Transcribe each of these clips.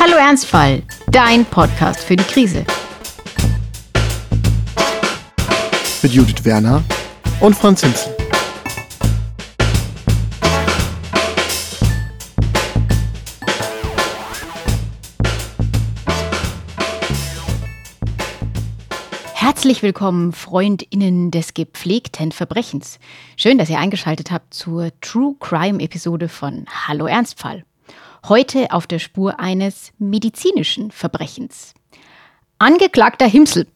Hallo Ernstfall, dein Podcast für die Krise. Mit Judith Werner und Franz Hinzel. Herzlich willkommen, FreundInnen des gepflegten Verbrechens. Schön, dass ihr eingeschaltet habt zur True Crime Episode von Hallo Ernstfall. Heute auf der Spur eines medizinischen Verbrechens. Angeklagter Himsel.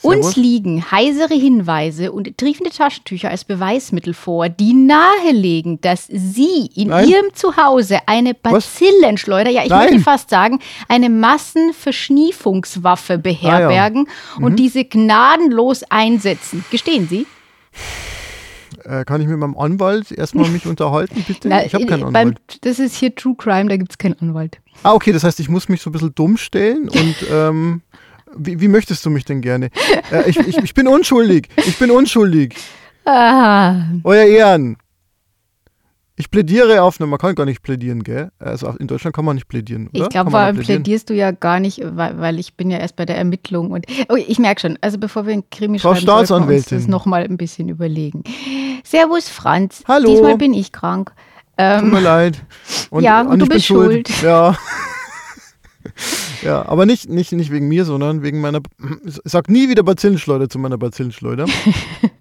Servus. Uns liegen heisere Hinweise und triefende Taschentücher als Beweismittel vor, die nahelegen, dass Sie in Nein. Ihrem Zuhause eine Bazillenschleuder, ja, ich Nein. möchte fast sagen, eine Massenverschniefungswaffe beherbergen Mhm. und diese gnadenlos einsetzen. Gestehen Sie? Äh, kann ich mit meinem Anwalt erstmal mich unterhalten, bitte? Na, ich habe keinen beim- Anwalt. Das ist hier True Crime, da gibt es keinen Anwalt. Ah, okay, das heißt, ich muss mich so ein bisschen dumm stellen und ähm, wie, wie möchtest du mich denn gerne? Äh, ich, ich, ich bin unschuldig. Ich bin unschuldig. Ah, Euer Ehren. Ich plädiere auf, ne, man kann gar nicht plädieren, gell? Also in Deutschland kann man nicht plädieren, oder? ich glaube, vor allem plädierst du ja gar nicht, weil, weil ich bin ja erst bei der Ermittlung und oh, ich merke schon, also bevor wir ein Krimi Frau schreiben, sollten wir uns das nochmal ein bisschen überlegen. Servus Franz, Hallo. diesmal bin ich krank. Tut mir Ähm, leid. Und, Ja, und du ich bin bist schuld. Ja. ja, aber nicht, nicht, nicht wegen mir, sondern wegen meiner. Sag nie wieder Bazillenschleuder zu meiner Bazillenschleuder.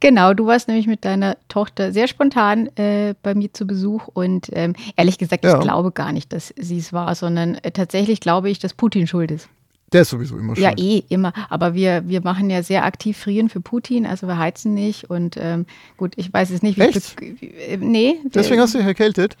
genau, du warst nämlich mit deiner Tochter sehr spontan äh, bei mir zu Besuch und ähm, ehrlich gesagt, Ja. ich glaube gar nicht, dass sie es war, sondern äh, tatsächlich glaube ich, dass Putin schuld ist. Der ist sowieso immer Ja, schuld. eh, immer. Aber wir, wir machen ja sehr aktiv Frieren für Putin, also wir heizen nicht. Und ähm, gut, ich weiß es nicht, wie Echt? wie- äh, Nee. Deswegen wir- hast du dich erkältet.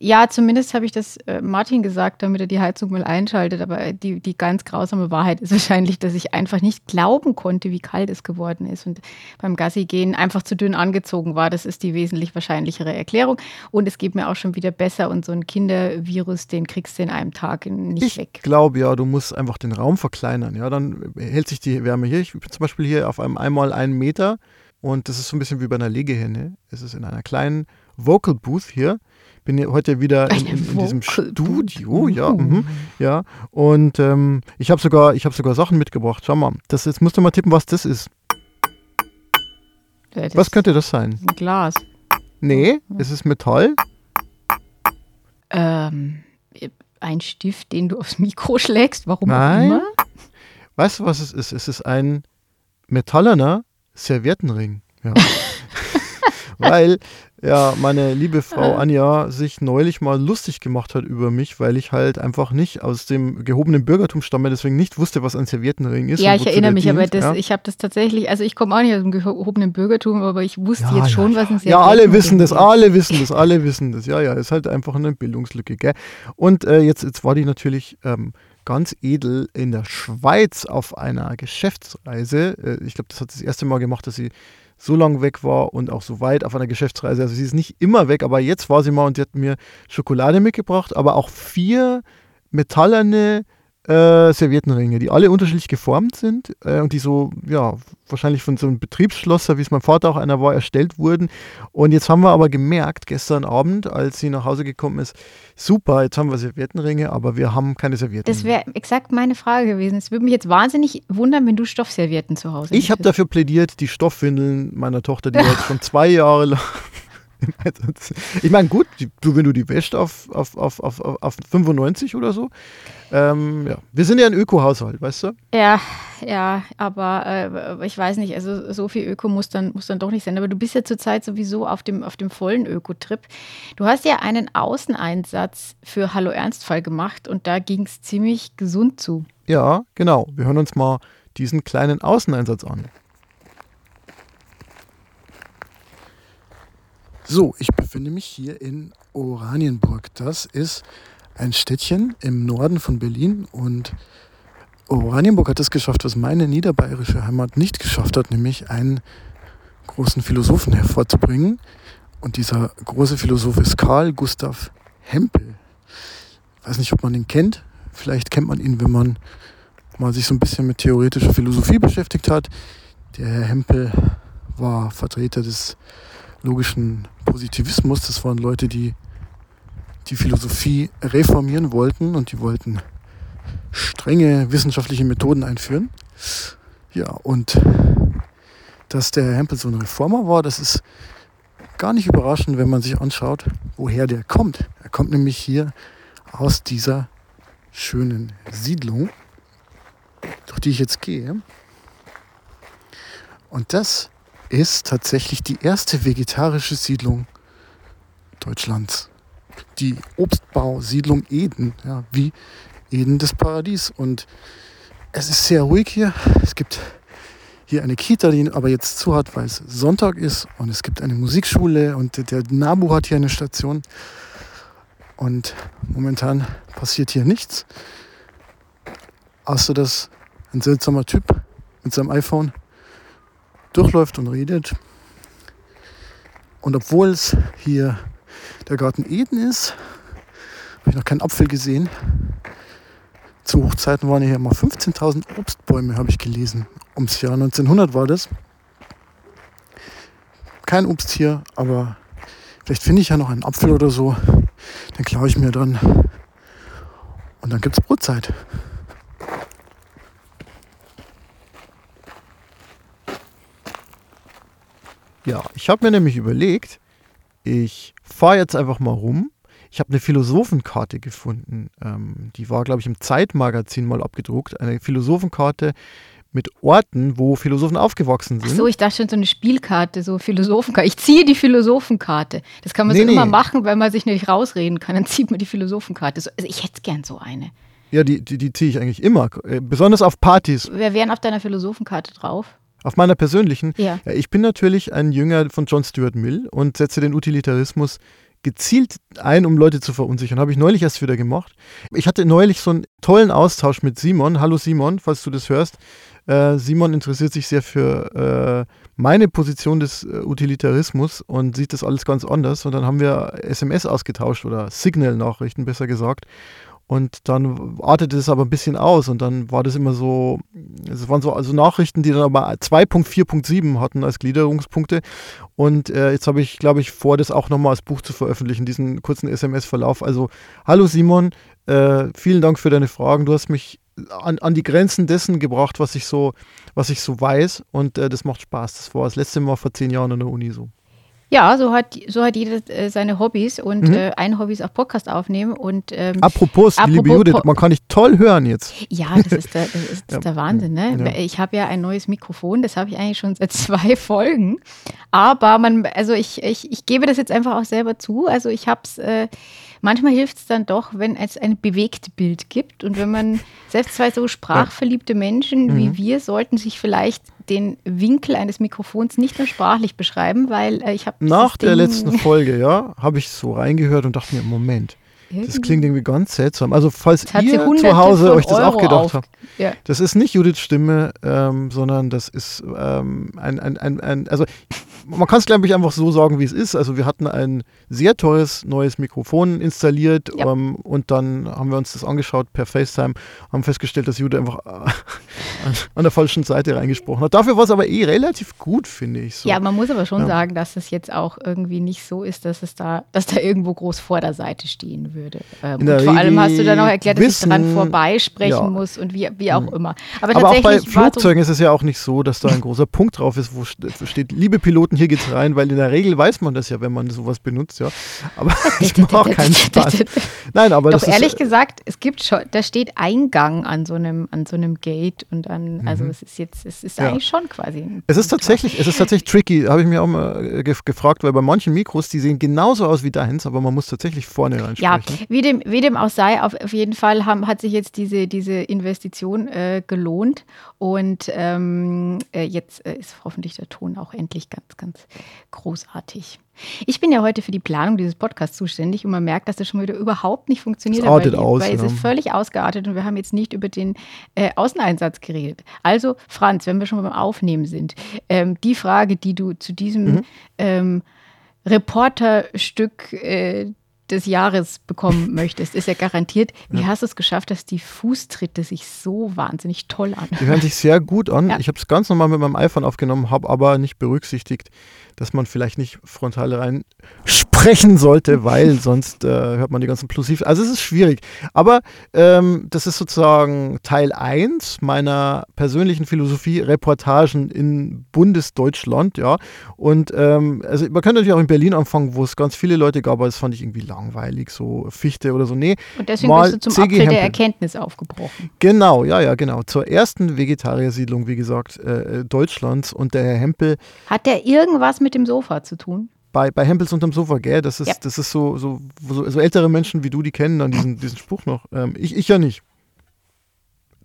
Ja, zumindest habe ich das äh, Martin gesagt, damit er die Heizung mal einschaltet. Aber die, die ganz grausame Wahrheit ist wahrscheinlich, dass ich einfach nicht glauben konnte, wie kalt es geworden ist. Und beim Gassi gehen einfach zu dünn angezogen war. Das ist die wesentlich wahrscheinlichere Erklärung. Und es geht mir auch schon wieder besser. Und so ein Kindervirus, den kriegst du in einem Tag nicht Ich weg. glaube ja, du musst einfach den Raum verkleinern. Ja, dann hält sich die Wärme hier. Ich bin zum Beispiel hier auf einem einmal einen Meter und das ist so ein bisschen wie bei einer Legehenne. Es ist in einer kleinen Vocal Booth hier. Bin heute wieder in, in, in diesem Studio, ja, mhm, ja. Und ähm, ich habe sogar, ich habe sogar Sachen mitgebracht. Schau mal, das jetzt musst du mal tippen, was das ist. Ja, das Was könnte das sein? ein Glas. Nee, es ist Metall. Ähm, ein Stift, den du aufs Mikro schlägst, warum auch Nein. immer. Weißt du, was es ist? Es ist ein metallerner Serviettenring. Ja. weil ja meine liebe Frau Ah. Anja sich neulich mal lustig gemacht hat über mich, weil ich halt einfach nicht aus dem gehobenen Bürgertum stamme, deswegen nicht wusste, was ein Serviettenring ist. Ja, ich erinnere mich, aber dient, das, ja. ich habe das tatsächlich, also ich komme auch nicht aus dem gehobenen Bürgertum, aber ich wusste Ja, jetzt schon, ja. was ein Ja, alle Serviettenring wissen das, ist. alle wissen das, alle wissen das. Ja, ja, ist halt einfach eine Bildungslücke, gell? Und äh, jetzt, jetzt war die natürlich ähm, ganz edel in der Schweiz auf einer Geschäftsreise. Äh, ich glaube, das hat sie das erste Mal gemacht, dass sie so lang weg war und auch so weit auf einer Geschäftsreise. Also sie ist nicht immer weg, aber jetzt war sie mal und sie hat mir Schokolade mitgebracht, aber auch vier metallerne äh, Serviettenringe, die alle unterschiedlich geformt sind äh, und die so, ja, wahrscheinlich von so einem Betriebsschlosser, wie es mein Vater auch einer war, erstellt wurden. Und jetzt haben wir aber gemerkt, gestern Abend, als sie nach Hause gekommen ist, super, jetzt haben wir Serviettenringe, aber wir haben keine Servietten. Das wäre exakt meine Frage gewesen. Es würde mich jetzt wahnsinnig wundern, wenn du Stoffservietten zu Hause ich habe dafür plädiert, die Stoffwindeln meiner Tochter, die jetzt schon zwei Jahre lang. Ich meine, gut, du, wenn du die wäscht auf, auf, auf, auf, auf 95 oder so. Ähm, ja. Wir sind ja ein Öko-Haushalt, weißt du? Ja, ja, aber äh, ich weiß nicht, also so viel Öko muss dann, muss dann doch nicht sein. Aber du bist ja zurzeit sowieso auf dem, auf dem vollen Öko-Trip. Du hast ja einen Außeneinsatz für Hallo Ernstfall gemacht und da ging es ziemlich gesund zu. Ja, genau. Wir hören uns mal diesen kleinen Außeneinsatz an. So, ich befinde mich hier in Oranienburg. Das ist ein Städtchen im Norden von Berlin und Oranienburg hat es geschafft, was meine niederbayerische Heimat nicht geschafft hat, nämlich einen großen Philosophen hervorzubringen. Und dieser große Philosoph ist Karl Gustav Hempel. Ich weiß nicht, ob man ihn kennt. Vielleicht kennt man ihn, wenn man mal sich so ein bisschen mit theoretischer Philosophie beschäftigt hat. Der Herr Hempel war Vertreter des logischen Positivismus. Das waren Leute, die die Philosophie reformieren wollten und die wollten strenge wissenschaftliche Methoden einführen. Ja, und dass der Hempel so ein Reformer war, das ist gar nicht überraschend, wenn man sich anschaut, woher der kommt. Er kommt nämlich hier aus dieser schönen Siedlung, durch die ich jetzt gehe. Und das ist tatsächlich die erste vegetarische Siedlung Deutschlands. Die Obstbausiedlung Eden, ja, wie Eden des Paradies. Und es ist sehr ruhig hier. Es gibt hier eine Kita, die aber jetzt zu hat, weil es Sonntag ist. Und es gibt eine Musikschule und der NABU hat hier eine Station. Und momentan passiert hier nichts. Außer dass ein seltsamer Typ mit seinem iPhone durchläuft und redet. Und obwohl es hier der Garten Eden ist, habe ich noch keinen Apfel gesehen. Zu Hochzeiten waren hier immer 15.000 Obstbäume, habe ich gelesen. Ums Jahr 1900 war das. Kein Obst hier, aber vielleicht finde ich ja noch einen Apfel oder so. Den klaue ich mir dann. Und dann gibt es Brotzeit. Ja, ich habe mir nämlich überlegt, ich fahre jetzt einfach mal rum. Ich habe eine Philosophenkarte gefunden. Ähm, die war, glaube ich, im Zeitmagazin mal abgedruckt. Eine Philosophenkarte mit Orten, wo Philosophen aufgewachsen sind. Ach so, ich dachte schon so eine Spielkarte, so Philosophenkarte. Ich ziehe die Philosophenkarte. Das kann man nee, so nee. immer machen, weil man sich nicht rausreden kann. Dann zieht man die Philosophenkarte. Also ich hätte gern so eine. Ja, die, die, die ziehe ich eigentlich immer. Äh, besonders auf Partys. Wer wären auf deiner Philosophenkarte drauf? Auf meiner persönlichen? Ja. ja. Ich bin natürlich ein Jünger von John Stuart Mill und setze den Utilitarismus gezielt ein, um Leute zu verunsichern. Habe ich neulich erst wieder gemacht. Ich hatte neulich so einen tollen Austausch mit Simon. Hallo Simon, falls du das hörst. Äh, Simon interessiert sich sehr für äh, meine Position des äh, Utilitarismus und sieht das alles ganz anders. Und dann haben wir SMS ausgetauscht oder Signal-Nachrichten, besser gesagt. Und dann artete es aber ein bisschen aus und dann war das immer so, es waren so also Nachrichten, die dann aber 2.4.7 hatten als Gliederungspunkte. Und äh, jetzt habe ich, glaube ich, vor, das auch nochmal als Buch zu veröffentlichen, diesen kurzen SMS-Verlauf. Also, hallo Simon, äh, vielen Dank für deine Fragen. Du hast mich an, an die Grenzen dessen gebracht, was ich so, was ich so weiß. Und äh, das macht Spaß. Das war das letzte Mal vor zehn Jahren an der Uni so. Ja, so hat, so hat jeder äh, seine Hobbys und mhm. äh, ein Hobby ist auch Podcast aufnehmen. Und, ähm, apropos, apropos, liebe Judith, man kann dich toll hören jetzt. Ja, das ist der, das ist ja. der Wahnsinn. Ne? Ja. Ich habe ja ein neues Mikrofon, das habe ich eigentlich schon seit zwei Folgen. Aber man, also ich, ich, ich gebe das jetzt einfach auch selber zu. Also ich habe es, äh, manchmal hilft es dann doch, wenn es ein bewegtes Bild gibt. Und wenn man, selbst zwei so sprachverliebte Menschen mhm. wie wir, sollten sich vielleicht den Winkel eines Mikrofons nicht nur sprachlich beschreiben, weil äh, ich habe. Nach der Ding letzten Folge, ja, habe ich so reingehört und dachte mir, Moment, das klingt irgendwie ganz seltsam. Also, falls ihr zu Hause euch das Euro auch gedacht habt, ja. das ist nicht Judiths Stimme, ähm, sondern das ist ähm, ein, ein, ein, ein, also man kann es, glaube ich, einfach so sagen, wie es ist. Also, wir hatten ein sehr teures neues Mikrofon installiert ja. ähm, und dann haben wir uns das angeschaut per FaceTime, haben festgestellt, dass Judith einfach an der falschen Seite reingesprochen hat. Dafür war es aber eh relativ gut, finde ich. So. Ja, man muss aber schon ja. sagen, dass es jetzt auch irgendwie nicht so ist, dass es da, dass da irgendwo groß vor der Seite stehen würde. Ähm, und vor allem hast du dann noch erklärt, dass wissen, ich dran vorbeisprechen ja. muss und wie, wie auch mhm. immer. Aber, Aber auch bei Flugzeugen so ist es ja auch nicht so, dass da ein großer Punkt drauf ist, wo steht, liebe Piloten, hier geht's rein, weil in der Regel weiß man das ja, wenn man sowas benutzt, ja. Aber ich mache keinen Spaß. Nein, aber Doch das ehrlich ist, gesagt, es gibt schon, da steht Eingang an so einem, an so einem Gate und dann, also mhm. es ist jetzt, es ist ja. eigentlich schon quasi. Es ist tatsächlich, es ist tatsächlich tricky, habe ich mir auch mal gefragt, weil bei manchen Mikros, die sehen genauso aus wie deins, aber man muss tatsächlich vorne reinsprechen. Ja, wie dem, wie dem auch sei, auf, auf jeden Fall haben, hat sich jetzt diese, diese Investition äh, gelohnt. Und ähm, äh, jetzt äh, ist hoffentlich der Ton auch endlich ganz, ganz großartig. Ich bin ja heute für die Planung dieses Podcasts zuständig und man merkt, dass das schon wieder überhaupt nicht funktioniert hat. Weil, aus, weil ja. es ist völlig ausgeartet und wir haben jetzt nicht über den äh, Außeneinsatz geredet. Also, Franz, wenn wir schon beim Aufnehmen sind, ähm, die Frage, die du zu diesem mhm. ähm, Reporterstück äh, des Jahres bekommen möchtest, ist ja garantiert. Wie ja. hast du es geschafft, dass die Fußtritte sich so wahnsinnig toll anhören? Die hören sich sehr gut an. Ja. Ich habe es ganz normal mit meinem iPhone aufgenommen, habe aber nicht berücksichtigt, dass man vielleicht nicht frontal rein sprechen sollte, weil sonst äh, hört man die ganzen Plosiv. Also es ist schwierig. Aber ähm, das ist sozusagen Teil 1 meiner persönlichen Philosophie, Reportagen in Bundesdeutschland, ja. Und ähm, also man könnte natürlich auch in Berlin anfangen, wo es ganz viele Leute gab, aber das fand ich irgendwie langweilig, so Fichte oder so. Nee. Und deswegen bist du zum CG Apfel Hempel. der Erkenntnis aufgebrochen. Genau, ja, ja, genau. Zur ersten Vegetariersiedlung, wie gesagt, äh, Deutschlands und der Herr Hempel. Hat der irgendwas mit dem Sofa zu tun? bei, bei Hempels unterm Sofa, gell? Das ist, ja. das ist so, so, so, so, ältere Menschen wie du, die kennen dann diesen, diesen Spruch noch. Ähm, ich, ich ja nicht.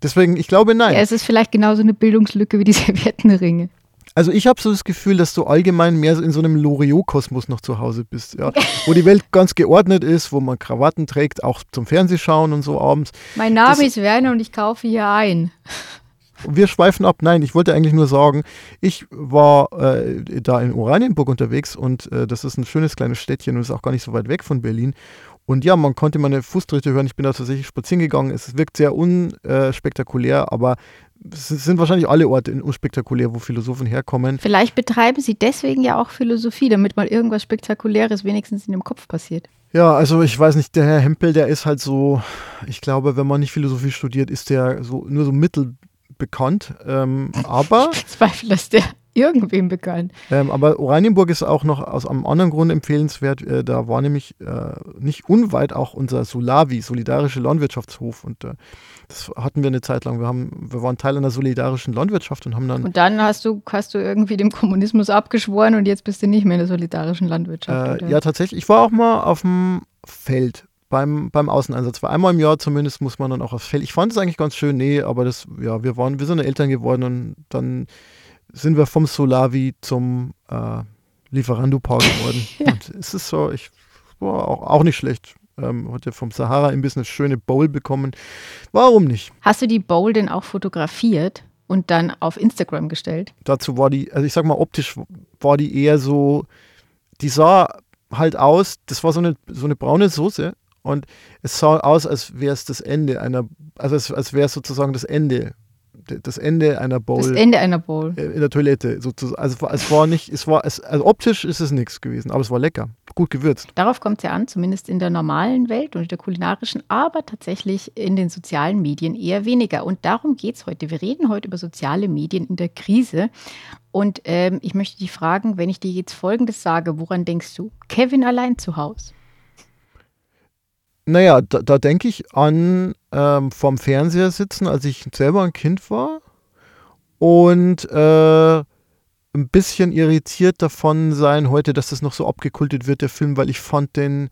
Deswegen, ich glaube nein. Ja, es ist vielleicht genauso eine Bildungslücke wie die Serviettenringe. Also ich habe so das Gefühl, dass du allgemein mehr in so einem Loriot-Kosmos noch zu Hause bist, ja? wo die Welt ganz geordnet ist, wo man Krawatten trägt, auch zum Fernsehschauen und so abends. Mein Name das, ist Werner und ich kaufe hier ein wir schweifen ab. Nein, ich wollte eigentlich nur sagen, ich war äh, da in Oranienburg unterwegs und äh, das ist ein schönes kleines Städtchen und ist auch gar nicht so weit weg von Berlin. Und ja, man konnte meine Fußtritte hören. Ich bin da tatsächlich spazieren gegangen. Es wirkt sehr unspektakulär, aber es sind wahrscheinlich alle Orte unspektakulär, wo Philosophen herkommen. Vielleicht betreiben sie deswegen ja auch Philosophie, damit mal irgendwas Spektakuläres wenigstens in dem Kopf passiert. Ja, also ich weiß nicht, der Herr Hempel, der ist halt so, ich glaube, wenn man nicht Philosophie studiert, ist der so nur so mittel bekannt. Ähm, aber. Ich bezweifle, dass der irgendwem bekannt. Ähm, aber Oranienburg ist auch noch aus einem anderen Grund empfehlenswert. Äh, da war nämlich äh, nicht unweit auch unser Solavi, Solidarische Landwirtschaftshof. Und äh, das hatten wir eine Zeit lang. Wir, haben, wir waren Teil einer solidarischen Landwirtschaft und haben dann. Und dann hast du, hast du irgendwie dem Kommunismus abgeschworen und jetzt bist du nicht mehr in der solidarischen Landwirtschaft. Äh, ja, tatsächlich. Ich war auch mal auf dem Feld beim, beim Außeneinsatz. Weil einmal im Jahr zumindest muss man dann auch aufs Feld. Ich fand es eigentlich ganz schön, nee, aber das, ja, wir waren, wir sind Eltern geworden und dann sind wir vom Solavi zum äh, Lieferando-Park geworden. ja. Und es ist so, ich war auch, auch nicht schlecht. Ähm, heute vom Sahara ein bisschen eine schöne Bowl bekommen. Warum nicht? Hast du die Bowl denn auch fotografiert und dann auf Instagram gestellt? Dazu war die, also ich sag mal, optisch war die eher so, die sah halt aus, das war so eine, so eine braune Soße und es sah aus, als wäre es das Ende einer, also als, als wäre es sozusagen das Ende, das Ende einer Bowl. Das Ende einer Bowl. In der Toilette sozusagen. Also es war nicht, es war, es, also optisch ist es nichts gewesen, aber es war lecker, gut gewürzt. Darauf kommt es ja an, zumindest in der normalen Welt und in der kulinarischen, aber tatsächlich in den sozialen Medien eher weniger. Und darum geht es heute. Wir reden heute über soziale Medien in der Krise. Und ähm, ich möchte dich fragen, wenn ich dir jetzt Folgendes sage, woran denkst du? Kevin allein zu Hause? Naja, da, da denke ich an ähm, vorm Fernseher sitzen, als ich selber ein Kind war und äh, ein bisschen irritiert davon sein heute, dass das noch so abgekultet wird, der Film, weil ich fand den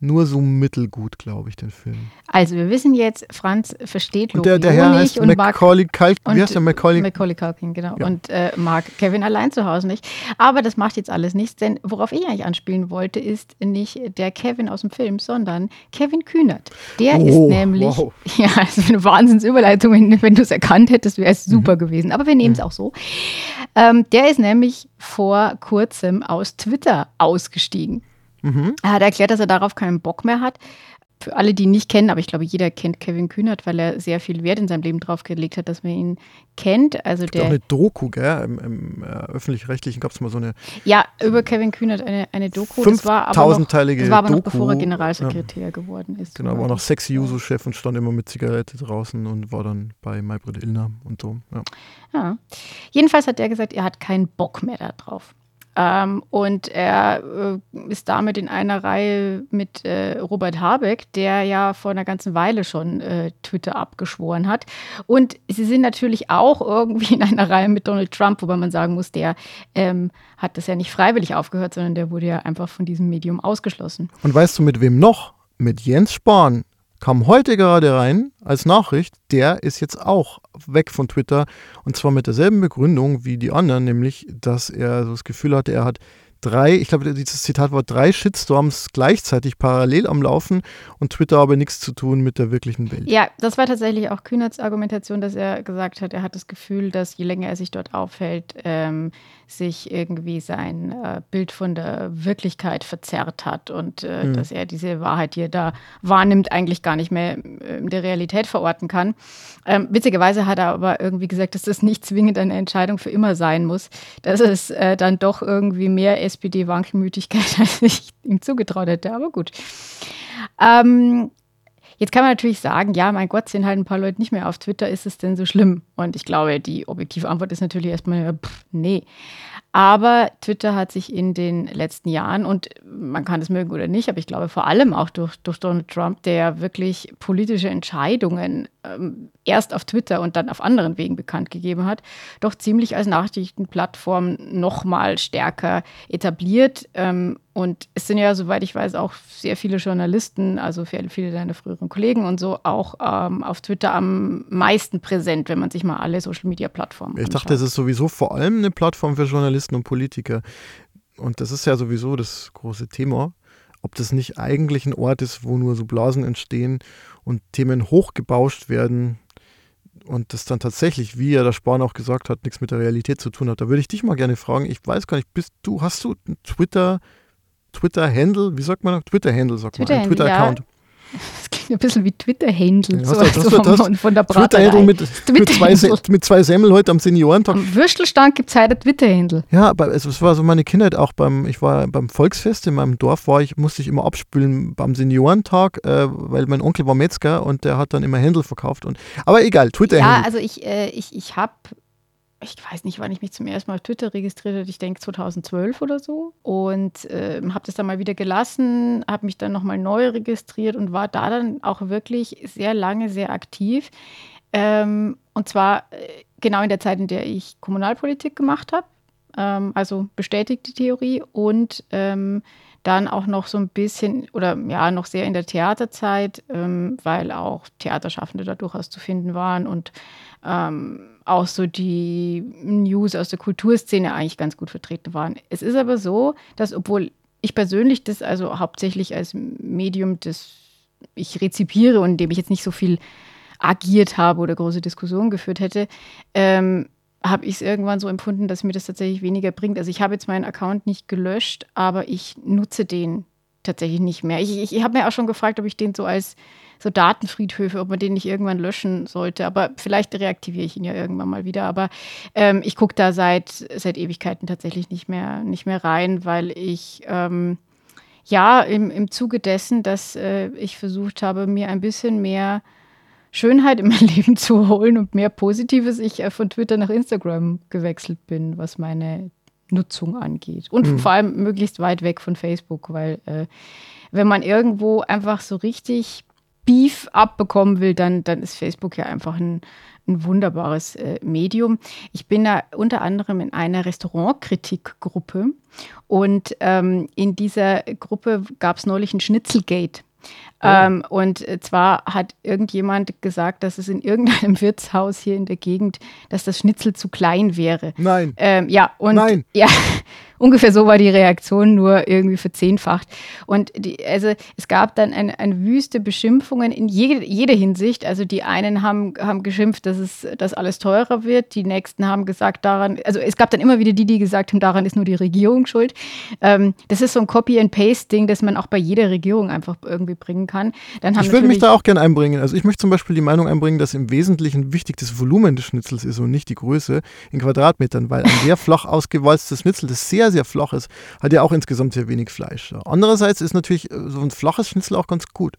nur so mittelgut, glaube ich, den Film. Also wir wissen jetzt, Franz versteht und der, der Herr heißt und Macaulay Culkin, wie heißt der Macaulay? Macaulay Culkin, genau. Ja. Und äh, mag Kevin allein zu Hause nicht. Aber das macht jetzt alles nichts, denn worauf ich eigentlich anspielen wollte, ist nicht der Kevin aus dem Film, sondern Kevin Kühnert. Der oh, ist nämlich, wow. ja, also eine Wahnsinnsüberleitung, wenn, wenn du es erkannt hättest, wäre es mhm. super gewesen. Aber wir nehmen es mhm. auch so. Ähm, der ist nämlich vor kurzem aus Twitter ausgestiegen. Mhm. Er hat erklärt, dass er darauf keinen Bock mehr hat. Für alle, die ihn nicht kennen, aber ich glaube, jeder kennt Kevin Kühnert, weil er sehr viel Wert in seinem Leben drauf gelegt hat, dass man ihn kennt. Also der auch eine Doku, gell? Im, im äh, öffentlich-rechtlichen gab es mal so eine. Ja, über Kevin Kühnert eine, eine Doku. Das war aber noch, das war aber noch bevor er Generalsekretär ja. geworden ist. Genau, war noch sexy Juso-Chef und stand immer mit Zigarette draußen und war dann bei Maybrit Illner und so. Ja. ja. Jedenfalls hat er gesagt, er hat keinen Bock mehr darauf. Ähm, und er äh, ist damit in einer Reihe mit äh, Robert Habeck, der ja vor einer ganzen Weile schon äh, Twitter abgeschworen hat. Und sie sind natürlich auch irgendwie in einer Reihe mit Donald Trump, wobei man sagen muss, der ähm, hat das ja nicht freiwillig aufgehört, sondern der wurde ja einfach von diesem Medium ausgeschlossen. Und weißt du, mit wem noch? Mit Jens Spahn kam heute gerade rein als Nachricht, der ist jetzt auch weg von Twitter und zwar mit derselben Begründung wie die anderen, nämlich, dass er so das Gefühl hatte, er hat drei, ich glaube, dieses Zitat war drei Shitstorms gleichzeitig parallel am Laufen und Twitter habe nichts zu tun mit der wirklichen Welt. Ja, das war tatsächlich auch Kühnerts Argumentation, dass er gesagt hat, er hat das Gefühl, dass je länger er sich dort aufhält, ähm, sich irgendwie sein äh, Bild von der Wirklichkeit verzerrt hat und äh, mhm. dass er diese Wahrheit, die er da wahrnimmt, eigentlich gar nicht mehr in der Realität verorten kann. Ähm, witzigerweise hat er aber irgendwie gesagt, dass das nicht zwingend eine Entscheidung für immer sein muss, dass es äh, dann doch irgendwie mehr SPD-Wankelmütigkeit, als ich ihm zugetraut hätte. Aber gut. Ähm, Jetzt kann man natürlich sagen, ja, mein Gott, sind halt ein paar Leute nicht mehr auf Twitter, ist es denn so schlimm? Und ich glaube, die objektive Antwort ist natürlich erstmal, pff, nee. Aber Twitter hat sich in den letzten Jahren, und man kann es mögen oder nicht, aber ich glaube vor allem auch durch, durch Donald Trump, der wirklich politische Entscheidungen ähm, erst auf Twitter und dann auf anderen Wegen bekannt gegeben hat, doch ziemlich als Nachrichtenplattform noch mal stärker etabliert. Ähm, und es sind ja, soweit ich weiß, auch sehr viele Journalisten, also viele deiner früheren Kollegen und so, auch ähm, auf Twitter am meisten präsent, wenn man sich mal alle Social-Media-Plattformen anschaut. Ich dachte, es ist sowieso vor allem eine Plattform für Journalisten und Politiker. Und das ist ja sowieso das große Thema. Ob das nicht eigentlich ein Ort ist, wo nur so Blasen entstehen und Themen hochgebauscht werden, und das dann tatsächlich, wie ja der Spahn auch gesagt hat, nichts mit der Realität zu tun hat. Da würde ich dich mal gerne fragen, ich weiß gar nicht, bist du, hast du einen Twitter, Twitter-Handle, wie sagt man? Twitter-Handle, sagt Twitter man, ein Twitter-Account. Ja. Das klingt ein bisschen wie Twitter-Handle. Ja, so, das, so das, von, von der Twitter-Handle mit, mit, zwei, mit zwei Semmel heute am Seniorentag. Am Würstelstand gibt es heute ein Twitter-Handle. Ja, aber es, es, war so meine Kindheit auch beim, ich war beim Volksfest in meinem Dorf, war ich, musste ich immer abspülen beim Seniorentag, äh, weil mein Onkel war Metzger und der hat dann immer Handle verkauft. Und, aber egal, Twitter-Handle. Ja, also ich, äh, ich, ich habe ich weiß nicht, wann ich mich zum ersten Mal auf Twitter registriert habe, ich denke 2012 oder so. Und äh, habe das dann mal wieder gelassen, habe mich dann nochmal neu registriert und war da dann auch wirklich sehr lange sehr aktiv. Ähm, und zwar äh, genau in der Zeit, in der ich Kommunalpolitik gemacht habe. Ähm, also bestätigt die Theorie und ähm, dann auch noch so ein bisschen oder ja, noch sehr in der Theaterzeit, ähm, weil auch Theaterschaffende da durchaus zu finden waren und ähm, auch so die News aus der Kulturszene eigentlich ganz gut vertreten waren. Es ist aber so, dass obwohl ich persönlich das also hauptsächlich als Medium, das ich rezipiere und in dem ich jetzt nicht so viel agiert habe oder große Diskussionen geführt hätte, ähm, habe ich es irgendwann so empfunden, dass mir das tatsächlich weniger bringt. Also ich habe jetzt meinen Account nicht gelöscht, aber ich nutze den tatsächlich nicht mehr. Ich, ich, ich habe mir auch schon gefragt, ob ich den so als so Datenfriedhöfe, ob man den nicht irgendwann löschen sollte. Aber vielleicht reaktiviere ich ihn ja irgendwann mal wieder. Aber ähm, ich gucke da seit, seit Ewigkeiten tatsächlich nicht mehr, nicht mehr rein, weil ich ähm, ja im, im Zuge dessen, dass äh, ich versucht habe, mir ein bisschen mehr Schönheit in mein Leben zu holen und mehr Positives, ich äh, von Twitter nach Instagram gewechselt bin, was meine Nutzung angeht. Und mhm. vor allem möglichst weit weg von Facebook, weil äh, wenn man irgendwo einfach so richtig Beef abbekommen will, dann, dann ist Facebook ja einfach ein, ein wunderbares äh, Medium. Ich bin da unter anderem in einer Restaurantkritikgruppe und ähm, in dieser Gruppe gab es neulich ein Schnitzelgate. Oh. Ähm, und zwar hat irgendjemand gesagt, dass es in irgendeinem Wirtshaus hier in der Gegend, dass das Schnitzel zu klein wäre. Nein. Ähm, ja, und Nein. ja, ungefähr so war die Reaktion, nur irgendwie verzehnfacht. Und die, also es gab dann eine, eine Wüste Beschimpfungen in jede, jeder Hinsicht. Also die einen haben, haben geschimpft, dass es dass alles teurer wird, die nächsten haben gesagt, daran, also es gab dann immer wieder die, die gesagt haben, daran ist nur die Regierung schuld. Ähm, das ist so ein Copy-and-Paste-Ding, das man auch bei jeder Regierung einfach irgendwie bringen kann. Dann ich würde mich da auch gerne einbringen. Also ich möchte zum Beispiel die Meinung einbringen, dass im Wesentlichen wichtig das Volumen des Schnitzels ist und nicht die Größe in Quadratmetern, weil ein sehr flach ausgewalztes Schnitzel, das sehr sehr, sehr flach ist, hat ja auch insgesamt sehr wenig Fleisch. Andererseits ist natürlich äh, so ein flaches Schnitzel auch ganz gut.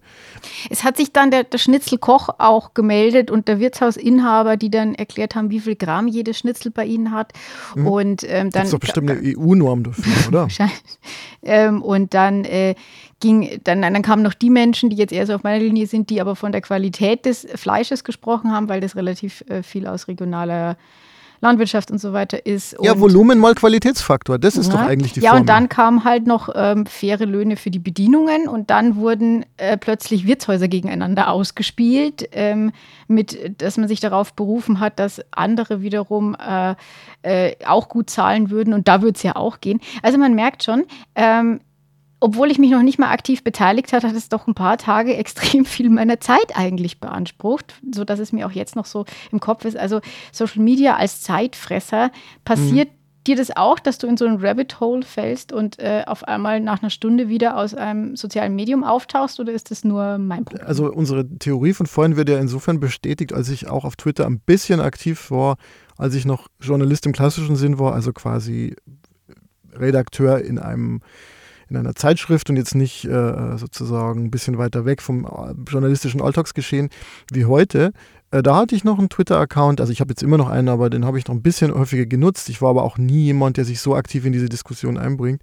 Es hat sich dann der, der Schnitzelkoch auch gemeldet und der Wirtshausinhaber, die dann erklärt haben, wie viel Gramm jedes Schnitzel bei ihnen hat. Mhm. Und ähm, dann. Das ist doch bestimmt eine EU-Norm dafür, oder? ähm, und dann äh, ging, dann, dann kamen noch die Menschen, die jetzt eher so auf meiner Linie sind, die aber von der Qualität des Fleisches gesprochen haben, weil das relativ äh, viel aus regionaler Landwirtschaft und so weiter ist. ja, Volumen mal Qualitätsfaktor, das ist ja. doch eigentlich die Ja, Formel. und dann kamen halt noch ähm, faire Löhne für die Bedienungen und dann wurden äh, plötzlich Wirtshäuser gegeneinander ausgespielt, ähm, mit, dass man sich darauf berufen hat, dass andere wiederum äh, äh, auch gut zahlen würden und da würde es ja auch gehen. Also man merkt schon, ähm, obwohl ich mich noch nicht mal aktiv beteiligt hat, hat es doch ein paar Tage extrem viel meiner Zeit eigentlich beansprucht, so dass es mir auch jetzt noch so im Kopf ist. Also Social Media als Zeitfresser passiert mhm. dir das auch, dass du in so ein Rabbit Hole fällst und äh, auf einmal nach einer Stunde wieder aus einem sozialen Medium auftauchst oder ist das nur mein Problem? Also unsere Theorie von vorhin wird ja insofern bestätigt, als ich auch auf Twitter ein bisschen aktiv war, als ich noch Journalist im klassischen Sinn war, also quasi Redakteur in einem in einer Zeitschrift und jetzt nicht äh, sozusagen ein bisschen weiter weg vom äh, journalistischen Alltagsgeschehen wie heute. Äh, da hatte ich noch einen Twitter-Account, also ich habe jetzt immer noch einen, aber den habe ich noch ein bisschen häufiger genutzt. Ich war aber auch nie jemand, der sich so aktiv in diese Diskussion einbringt.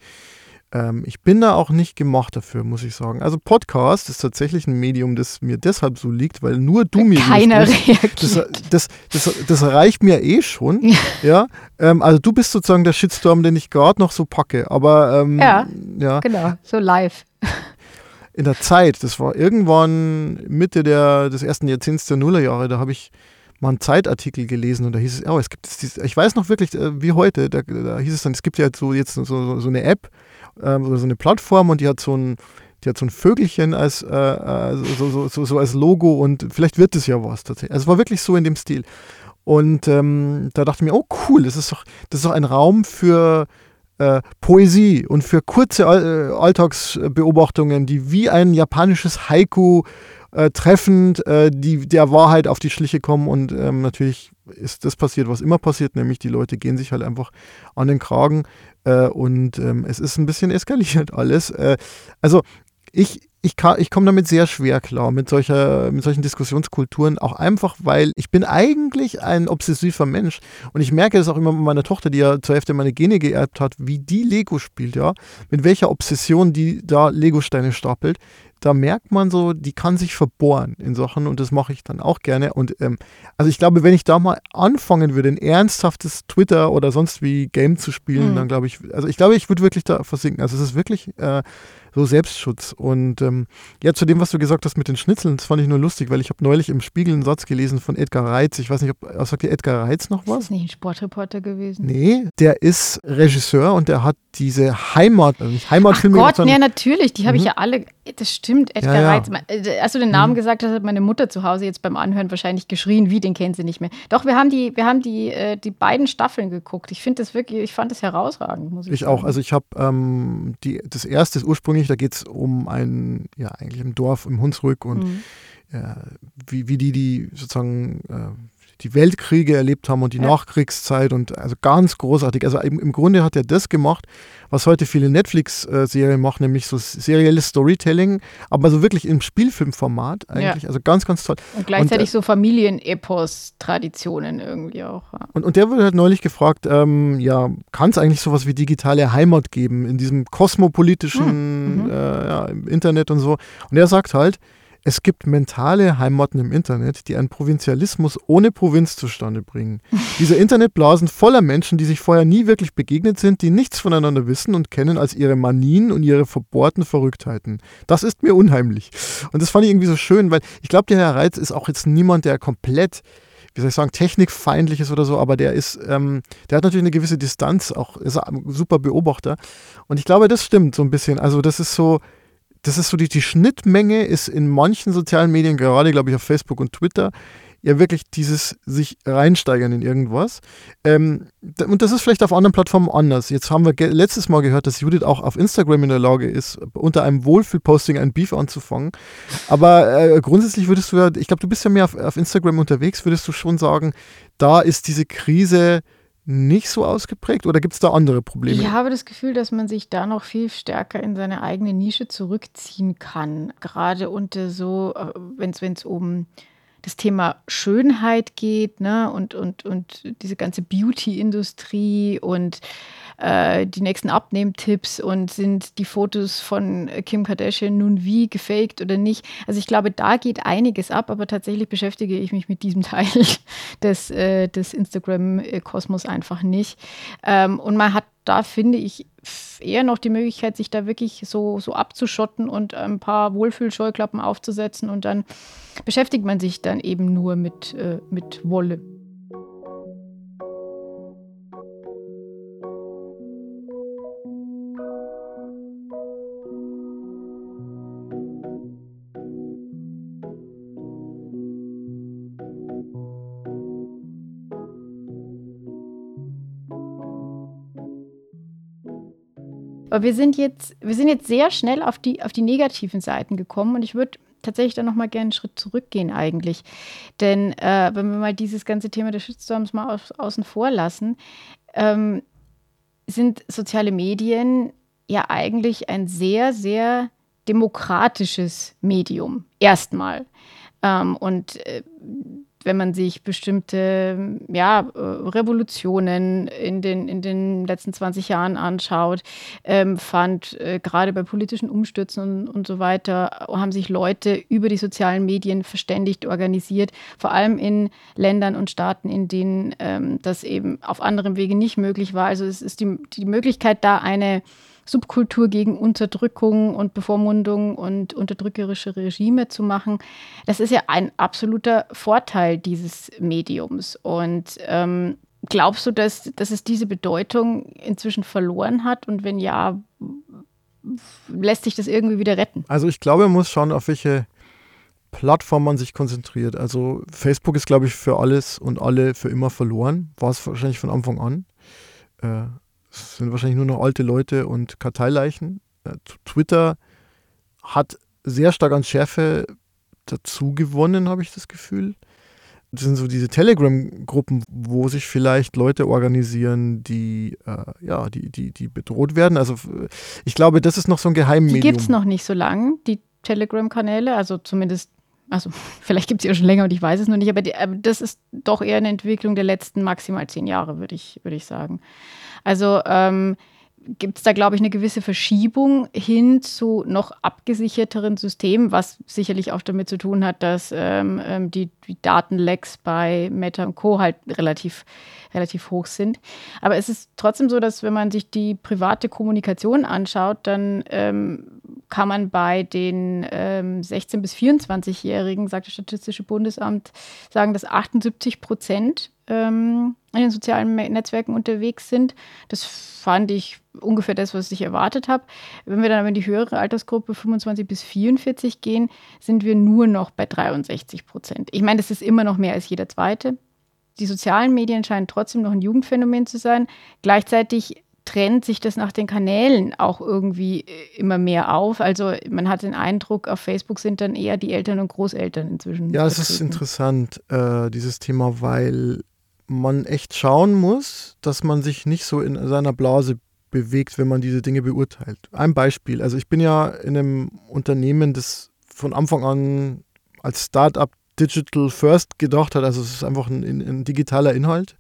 Ähm, ich bin da auch nicht gemacht dafür, muss ich sagen. Also Podcast ist tatsächlich ein Medium, das mir deshalb so liegt, weil nur du mir Keiner reagiert. Das, das, das, das, reicht mir eh schon. ja. Ähm, also du bist sozusagen der Shitstorm, den ich gerade noch so packe. Aber ähm, ja, ja, genau, so live. In der Zeit, das war irgendwann Mitte der, des ersten Jahrzehnts der Nullerjahre, da habe ich mal einen Zeitartikel gelesen und da hieß es, oh, es gibt es, ich weiß noch wirklich, äh, wie heute, da, da, hieß es dann, es gibt ja so jetzt so, so, so eine App, ähm, oder so eine Plattform und die hat so ein, die hat so ein Vögelchen als, äh, äh, so, so, so, so, als Logo und vielleicht wird es ja was tatsächlich. Also es war wirklich so in dem Stil. Und ähm, da dachte ich mir, oh cool, das ist doch, das ist doch ein Raum für äh, Poesie und für kurze äh, Alltagsbeobachtungen, die wie ein japanisches Haiku äh, treffend äh, die, der Wahrheit auf die Schliche kommen. Und ähm, natürlich ist das passiert, was immer passiert, nämlich die Leute gehen sich halt einfach an den Kragen äh, und ähm, es ist ein bisschen eskaliert alles. Äh, also ich, ich, ich komme damit sehr schwer klar, mit, solcher, mit solchen Diskussionskulturen, auch einfach, weil ich bin eigentlich ein obsessiver Mensch und ich merke das auch immer mit meiner Tochter, die ja zur Hälfte meine Gene geerbt hat, wie die Lego spielt, ja, mit welcher Obsession die da Lego-Steine stapelt da merkt man so, die kann sich verbohren in Sachen und das mache ich dann auch gerne. Und ähm, also ich glaube, wenn ich da mal anfangen würde, ein ernsthaftes Twitter oder sonst wie Game zu spielen, mhm. dann glaube ich, also ich glaube, ich würde wirklich da versinken. Also es ist wirklich äh, so Selbstschutz. Und ähm, ja, zu dem, was du gesagt hast mit den Schnitzeln, das fand ich nur lustig, weil ich habe neulich im Spiegel einen Satz gelesen von Edgar Reitz. Ich weiß nicht, ob sagt dir Edgar Reitz noch was? Ist das nicht ein Sportreporter gewesen? Nee, der ist Regisseur und der hat diese Heimat, also nicht Heimatfilme. Ach Gott, ja natürlich, die habe mhm. ich ja alle. Das stimmt, Edgar ja, ja. Reitz. Äh, als du den Namen mhm. gesagt hast, hat meine Mutter zu Hause jetzt beim Anhören wahrscheinlich geschrien, wie den kennt sie nicht mehr. Doch, wir haben die, wir haben die, äh, die beiden Staffeln geguckt. Ich finde das wirklich, ich fand das herausragend, muss ich, ich auch. Also ich habe ähm, das erste ursprünglich, da geht es um ein, ja, eigentlich im Dorf im Hunsrück und mhm. ja, wie, wie die, die sozusagen äh, die Weltkriege erlebt haben und die ja. Nachkriegszeit und also ganz großartig. Also im, im Grunde hat er das gemacht, was heute viele Netflix-Serien machen, nämlich so serielles Storytelling, aber so wirklich im Spielfilmformat eigentlich. Ja. Also ganz, ganz toll. Und gleichzeitig und, äh, so Familienepos-Traditionen irgendwie auch. Ja. Und, und der wurde halt neulich gefragt, ähm, ja, kann es eigentlich sowas wie digitale Heimat geben in diesem kosmopolitischen hm. mhm. äh, Internet und so? Und er sagt halt, es gibt mentale Heimaten im Internet, die einen Provinzialismus ohne Provinz zustande bringen. Diese Internetblasen voller Menschen, die sich vorher nie wirklich begegnet sind, die nichts voneinander wissen und kennen als ihre Manien und ihre verbohrten Verrücktheiten. Das ist mir unheimlich. Und das fand ich irgendwie so schön, weil ich glaube, der Herr Reitz ist auch jetzt niemand, der komplett wie soll ich sagen, technikfeindlich ist oder so, aber der ist, ähm, der hat natürlich eine gewisse Distanz, auch ist ein super Beobachter. Und ich glaube, das stimmt so ein bisschen. Also, das ist so, das ist so die, die Schnittmenge ist in manchen sozialen Medien, gerade glaube ich auf Facebook und Twitter, ja wirklich dieses sich reinsteigern in irgendwas. Ähm, und das ist vielleicht auf anderen Plattformen anders. Jetzt haben wir letztes Mal gehört, dass Judith auch auf Instagram in der Lage ist, unter einem Wohlfühlposting ein Beef anzufangen. Aber äh, grundsätzlich würdest du ja, ich glaube, du bist ja mehr auf, auf Instagram unterwegs, würdest du schon sagen, da ist diese Krise nicht so ausgeprägt oder gibt es da andere Probleme? Ich habe das Gefühl, dass man sich da noch viel stärker in seine eigene Nische zurückziehen kann. Gerade unter so, äh, wenn es um das Thema Schönheit geht, ne, und, und, und diese ganze Beauty-Industrie und äh, die nächsten Abnehmtipps und sind die Fotos von Kim Kardashian nun wie gefaked oder nicht. Also ich glaube, da geht einiges ab, aber tatsächlich beschäftige ich mich mit diesem Teil des, äh, des Instagram-Kosmos einfach nicht. Ähm, und man hat da, finde ich, eher noch die Möglichkeit, sich da wirklich so, so abzuschotten und ein paar Wohlfühlscheuklappen aufzusetzen und dann beschäftigt man sich dann eben nur mit, äh, mit Wolle. Aber wir sind jetzt, wir sind jetzt sehr schnell auf die, auf die negativen Seiten gekommen und ich würde tatsächlich dann nochmal gerne einen Schritt zurückgehen eigentlich. Denn äh, wenn wir mal dieses ganze Thema des Shitstorms mal aus, außen vor lassen, ähm, sind soziale Medien ja eigentlich ein sehr, sehr demokratisches Medium. Erstmal. Ähm, und äh, wenn man sich bestimmte ja, äh, Revolutionen in den, in den letzten 20 Jahren anschaut, ähm, fand äh, gerade bei politischen Umstürzen und, und so weiter, haben sich Leute über die sozialen Medien verständigt, organisiert, vor allem in Ländern und Staaten, in denen ähm, das eben auf anderem Wege nicht möglich war. Also es ist die, die Möglichkeit da, eine Subkultur gegen Unterdrückung und Bevormundung und unterdrückerische Regime zu machen. Das ist ja ein absoluter Vorteil dieses Mediums. Und ähm, glaubst du, dass, dass es diese Bedeutung inzwischen verloren hat? Und wenn ja, lässt sich das irgendwie wieder retten? Also ich glaube, man muss schauen, auf welche Plattform man sich konzentriert. Also Facebook ist, glaube ich, für alles und alle für immer verloren. War es wahrscheinlich von Anfang an. Äh, es sind wahrscheinlich nur noch alte Leute und Karteileichen. Äh, Twitter hat sehr stark an Schärfe dazu gewonnen, habe ich das Gefühl. Das sind so diese Telegram-Gruppen, wo sich vielleicht Leute organisieren, die, äh, ja, die, die, die bedroht werden. Also ich glaube, das ist noch so ein Geheimmedium. Die gibt es noch nicht so lange, die Telegram-Kanäle, also zumindest also vielleicht gibt es ja schon länger und ich weiß es noch nicht, aber, die, aber, das ist doch eher eine Entwicklung der letzten maximal zehn Jahre, würde ich, würd ich sagen. Also ähm, gibt es da, glaube ich, eine gewisse Verschiebung hin zu noch abgesicherteren Systemen, was sicherlich auch damit zu tun hat, dass ähm, ähm die, die Datenlecks bei Meta und Co. halt relativ, relativ hoch sind. Aber es ist trotzdem so, dass wenn man sich die private Kommunikation anschaut, dann ähm, kann man bei den ähm, 16- bis 24-Jährigen, sagt das Statistische Bundesamt, sagen, dass 78 Prozent ähm, in den sozialen Netzwerken unterwegs sind. Das fand ich ungefähr das, was ich erwartet habe. Wenn wir dann aber in die höhere Altersgruppe 25 bis 44 gehen, sind wir nur noch bei 63 Prozent. Ich meine, das ist immer noch mehr als jeder zweite. Die sozialen Medien scheinen trotzdem noch ein Jugendphänomen zu sein. Gleichzeitig trennt sich das nach den Kanälen auch irgendwie äh, immer mehr auf. Also man hat den Eindruck, auf Facebook sind dann eher die Eltern und Großeltern inzwischen. Ja, es ist interessant, äh, dieses Thema, weil man echt schauen muss, dass man sich nicht so in seiner Blase bewegt, wenn man diese Dinge beurteilt. Ein Beispiel, also ich bin ja in einem Unternehmen, das von Anfang an als Startup Digital First gedacht hat, also es ist einfach ein, ein digitaler Inhalt.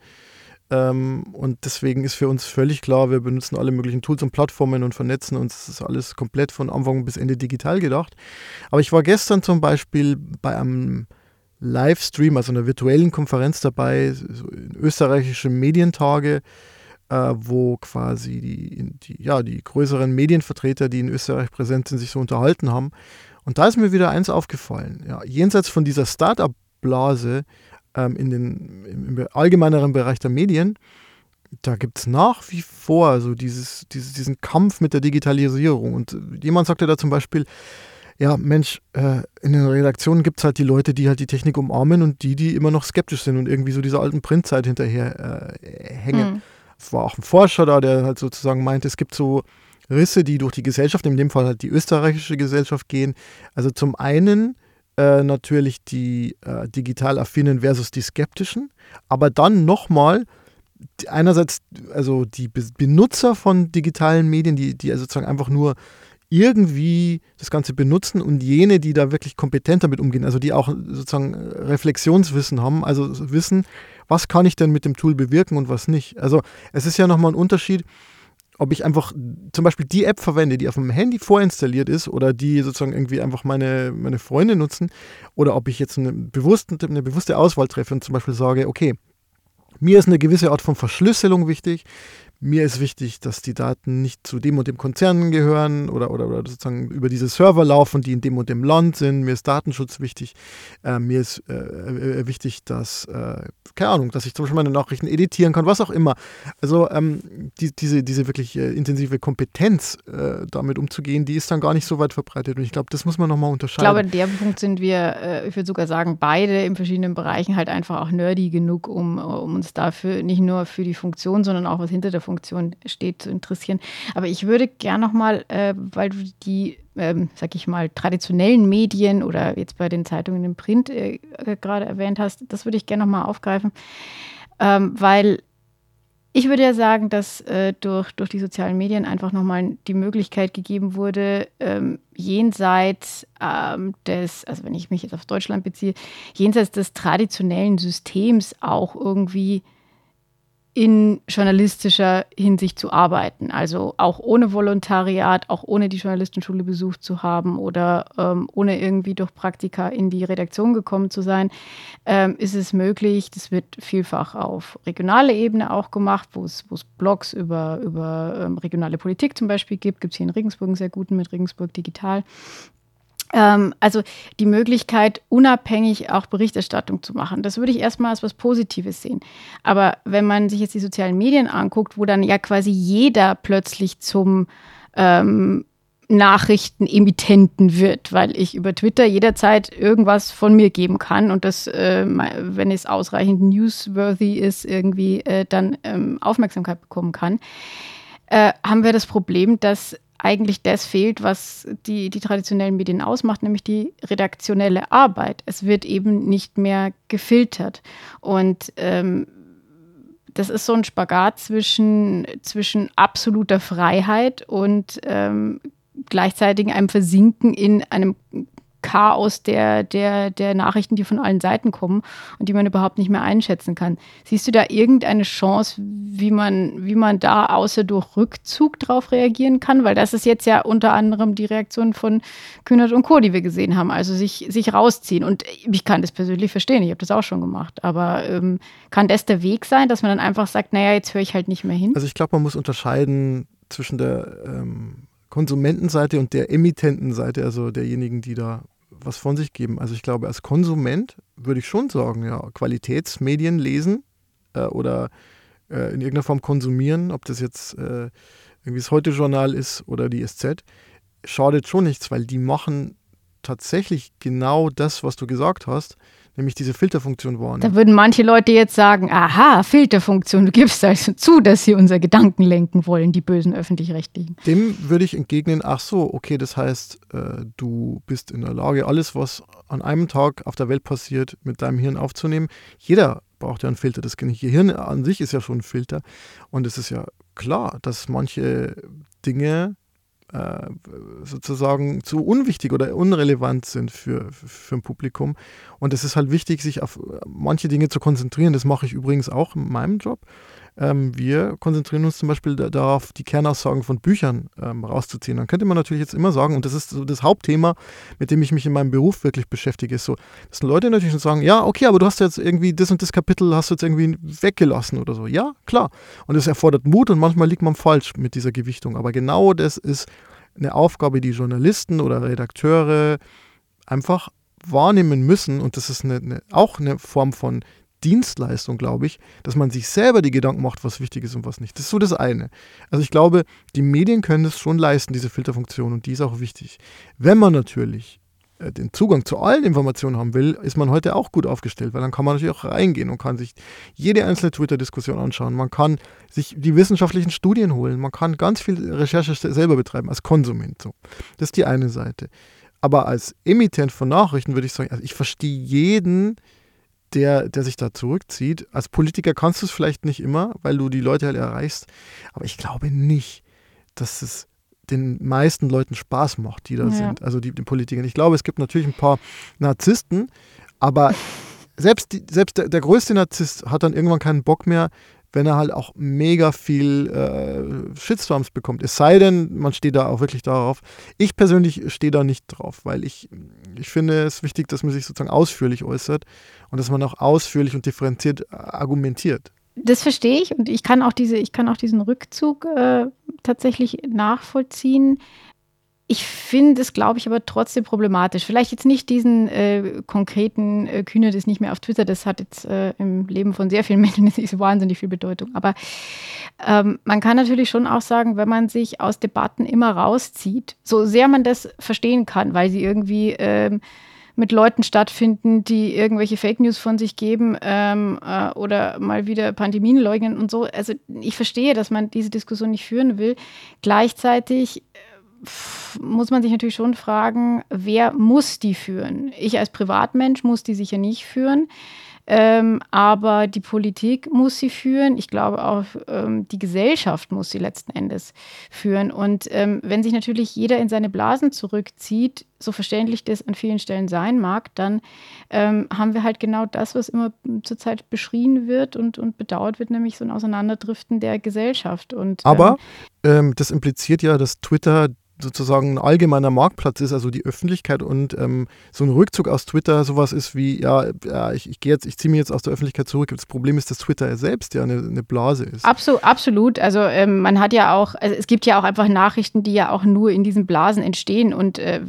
Ähm, und deswegen ist für uns völlig klar, wir benutzen alle möglichen Tools und Plattformen und vernetzen uns. Das ist alles komplett von Anfang bis Ende digital gedacht. Aber ich war gestern zum Beispiel bei einem Livestream, also einer virtuellen Konferenz dabei, so österreichische Medientage, äh, wo quasi die, die, ja, die größeren Medienvertreter, die in Österreich präsent sind, sich so unterhalten haben. Und da ist mir wieder eins aufgefallen. Ja, jenseits von dieser Start-up-Blase ähm, in den, im, im allgemeineren Bereich der Medien, da gibt es nach wie vor so dieses, dieses, diesen Kampf mit der Digitalisierung. Und jemand sagte da zum Beispiel, ja, Mensch, äh, in den Redaktionen gibt es halt die Leute, die halt die Technik umarmen und die, die immer noch skeptisch sind und irgendwie so dieser alten Printzeit hinterher äh, hängen. Mhm. Es war auch ein Forscher da, der halt sozusagen meinte, es gibt so Risse, die durch die Gesellschaft, in dem Fall halt die österreichische Gesellschaft gehen. Also zum einen äh, natürlich die äh, digital affinen versus die skeptischen, aber dann nochmal einerseits also die Benutzer von digitalen Medien, die, die also sozusagen einfach nur irgendwie das Ganze benutzen und jene, die da wirklich kompetent damit umgehen, also die auch sozusagen Reflexionswissen haben, also wissen, was kann ich denn mit dem Tool bewirken und was nicht. Also es ist ja nochmal ein Unterschied, ob ich einfach zum Beispiel die App verwende, die auf dem Handy vorinstalliert ist oder die sozusagen irgendwie einfach meine, meine Freunde nutzen oder ob ich jetzt eine bewusste, eine bewusste Auswahl treffe und zum Beispiel sage, okay, mir ist eine gewisse Art von Verschlüsselung wichtig mir ist wichtig, dass die Daten nicht zu dem und dem Konzern gehören oder, oder, oder sozusagen über diese Server laufen, die in dem und dem Land sind. Mir ist Datenschutz wichtig. Äh, mir ist äh, äh, wichtig, dass, äh, keine Ahnung, dass ich zum Beispiel meine Nachrichten editieren kann, was auch immer. Also ähm, die, diese, diese wirklich äh, intensive Kompetenz, äh, damit umzugehen, die ist dann gar nicht so weit verbreitet. Und ich glaube, das muss man nochmal unterscheiden. Ich glaube, in dem Punkt sind wir, ich würde sogar sagen, beide in verschiedenen Bereichen halt einfach auch nerdy genug, um, um uns dafür nicht nur für die Funktion, sondern auch was hinter der Funktion steht, zu interessieren. Aber ich würde gerne nochmal, äh, weil du die, ähm, sag ich mal, traditionellen Medien oder jetzt bei den Zeitungen im Print äh, äh gerade erwähnt hast, das würde ich gerne nochmal aufgreifen, ähm, weil ich würde ja sagen, dass äh, durch, durch die sozialen Medien einfach nochmal die Möglichkeit gegeben wurde, ähm, jenseits ähm, des, also wenn ich mich jetzt auf Deutschland beziehe, jenseits des traditionellen Systems auch irgendwie in journalistischer Hinsicht zu arbeiten. Also auch ohne Volontariat, auch ohne die Journalistenschule besucht zu haben oder ähm, ohne irgendwie durch Praktika in die Redaktion gekommen zu sein, ähm, ist es möglich. Das wird vielfach auf regionaler Ebene auch gemacht, wo es Blogs über, über ähm, regionale Politik zum Beispiel gibt. Gibt es hier in Regensburg einen sehr guten mit Regensburg Digital. Ähm, also die Möglichkeit, unabhängig auch Berichterstattung zu machen. Das würde ich erstmal als was Positives sehen. Aber wenn man sich jetzt die sozialen Medien anguckt, wo dann ja quasi jeder plötzlich zum ähm, Nachrichtenemittenten wird, weil ich über Twitter jederzeit irgendwas von mir geben kann und das, äh, wenn es ausreichend newsworthy ist, irgendwie äh, dann ähm, Aufmerksamkeit bekommen kann, äh, haben wir das Problem, dass eigentlich das fehlt, was die, die traditionellen Medien ausmacht, nämlich die redaktionelle Arbeit. Es wird eben nicht mehr gefiltert. Und ähm, das ist so ein Spagat zwischen, zwischen absoluter Freiheit und ähm, gleichzeitig einem Versinken in einem Chaos der, der, der Nachrichten, die von allen Seiten kommen und die man überhaupt nicht mehr einschätzen kann. Siehst du da irgendeine Chance, wie man, wie man da außer durch Rückzug drauf reagieren kann? Weil das ist jetzt ja unter anderem die Reaktion von Kühnert und Co., die wir gesehen haben, also sich, sich rausziehen. Und ich kann das persönlich verstehen, ich habe das auch schon gemacht. Aber ähm, kann das der Weg sein, dass man dann einfach sagt, naja, jetzt höre ich halt nicht mehr hin? Also ich glaube, man muss unterscheiden zwischen der ähm, Konsumentenseite und der Emittentenseite, also derjenigen, die da was von sich geben. Also ich glaube, als Konsument würde ich schon sagen, ja, Qualitätsmedien lesen äh, oder äh, in irgendeiner Form konsumieren, ob das jetzt äh, irgendwie das Heute-Journal ist oder die SZ, schadet schon nichts, weil die machen tatsächlich genau das, was du gesagt hast nämlich diese Filterfunktion wahrnehmen. Da würden manche Leute jetzt sagen, aha, Filterfunktion, du gibst also zu, dass sie unser Gedanken lenken wollen, die bösen öffentlich-rechtlichen. Dem würde ich entgegnen, ach so, okay, das heißt, äh, du bist in der Lage, alles, was an einem Tag auf der Welt passiert, mit deinem Hirn aufzunehmen. Jeder braucht ja einen Filter, das Gehirn an sich ist ja schon ein Filter. Und es ist ja klar, dass manche Dinge äh, sozusagen zu unwichtig oder unrelevant sind für, für ein Publikum. Und es ist halt wichtig, sich auf manche Dinge zu konzentrieren. Das mache ich übrigens auch in meinem Job. Ähm, wir konzentrieren uns zum Beispiel da, darauf, die Kernaussagen von Büchern ähm, rauszuziehen. Dann könnte man natürlich jetzt immer sagen, und das ist so das Hauptthema, mit dem ich mich in meinem Beruf wirklich beschäftige, ist so, dass Leute natürlich schon sagen, ja, okay, aber du hast jetzt irgendwie das und das Kapitel hast du jetzt irgendwie weggelassen oder so. Ja, klar. Und es erfordert Mut und manchmal liegt man falsch mit dieser Gewichtung. Aber genau das ist eine Aufgabe, die Journalisten oder Redakteure einfach wahrnehmen müssen. Und das ist eine, eine, auch eine Form von Dienstleistung, glaube ich, dass man sich selber die Gedanken macht, was wichtig ist und was nicht. Das ist so das eine. Also ich glaube, die Medien können das schon leisten, diese Filterfunktion, und die ist auch wichtig. Wenn man natürlich äh, den Zugang zu allen Informationen haben will, ist man heute auch gut aufgestellt, weil dann kann man natürlich auch reingehen und kann sich jede einzelne Twitter-Diskussion anschauen. Man kann sich die wissenschaftlichen Studien holen, man kann ganz viel Recherche selber betreiben als Konsument. So. Das ist die eine Seite. Aber als Emittent von Nachrichten würde ich sagen, also ich verstehe jeden, der, der sich da zurückzieht. Als Politiker kannst du es vielleicht nicht immer, weil du die Leute halt erreichst. Aber ich glaube nicht, dass es den meisten Leuten Spaß macht, die da ja. sind, also die, den Politikern. Ich glaube, es gibt natürlich ein paar Narzissten, aber selbst, die, selbst der, der größte Narzisst hat dann irgendwann keinen Bock mehr, wenn er halt auch mega viel äh, Shitstorms bekommt. Es sei denn, man steht da auch wirklich darauf. Ich persönlich stehe da nicht drauf, weil ich, ich finde es wichtig, dass man sich sozusagen ausführlich äußert und dass man auch ausführlich und differenziert äh, argumentiert. Das verstehe ich und ich kann auch diese, ich kann auch diesen Rückzug äh, tatsächlich nachvollziehen. Ich finde es, glaube ich, aber trotzdem problematisch. Vielleicht jetzt nicht diesen äh, konkreten äh, Kühne, das nicht mehr auf Twitter, das hat jetzt äh, im Leben von sehr vielen Menschen nicht wahnsinnig viel Bedeutung. Aber ähm, man kann natürlich schon auch sagen, wenn man sich aus Debatten immer rauszieht, so sehr man das verstehen kann, weil sie irgendwie ähm, mit Leuten stattfinden, die irgendwelche Fake News von sich geben ähm, äh, oder mal wieder Pandemien leugnen und so. Also ich verstehe, dass man diese Diskussion nicht führen will. Gleichzeitig äh, muss man sich natürlich schon fragen, wer muss die führen? Ich als Privatmensch muss die sicher nicht führen. Ähm, aber die Politik muss sie führen. Ich glaube auch, ähm, die Gesellschaft muss sie letzten Endes führen. Und ähm, wenn sich natürlich jeder in seine Blasen zurückzieht, so verständlich das an vielen Stellen sein mag, dann ähm, haben wir halt genau das, was immer zurzeit beschrien wird und, und bedauert wird, nämlich so ein Auseinanderdriften der Gesellschaft. Und, aber ähm, das impliziert ja, dass Twitter sozusagen ein allgemeiner Marktplatz ist, also die Öffentlichkeit und ähm, so ein Rückzug aus Twitter sowas ist wie, ja, ja ich, ich gehe jetzt, ich ziehe mich jetzt aus der Öffentlichkeit zurück. Das Problem ist, dass Twitter selbst ja eine, eine Blase ist. Absolut, absolut. Also ähm, man hat ja auch, also es gibt ja auch einfach Nachrichten, die ja auch nur in diesen Blasen entstehen. Und äh,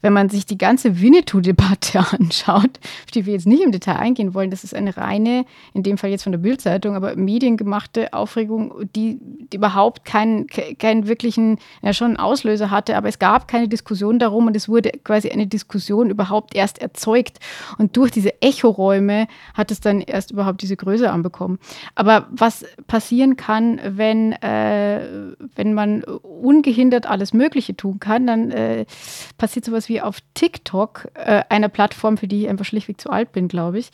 wenn man sich die ganze Winnetou-Debatte anschaut, auf die wir jetzt nicht im Detail eingehen wollen, das ist eine reine, in dem Fall jetzt von der Bildzeitung, aber mediengemachte Aufregung, die, die überhaupt keinen, keinen wirklichen, ja schon Auslöser Auslöser hatte, aber es gab keine Diskussion darum und es wurde quasi eine Diskussion überhaupt erst erzeugt. Und durch diese Echoräume hat es dann erst überhaupt diese Größe anbekommen. Aber was passieren kann, wenn, äh, wenn man ungehindert alles Mögliche tun kann, dann äh, passiert sowas wie auf TikTok, äh, einer Plattform, für die ich einfach schlichtweg zu alt bin, glaube ich.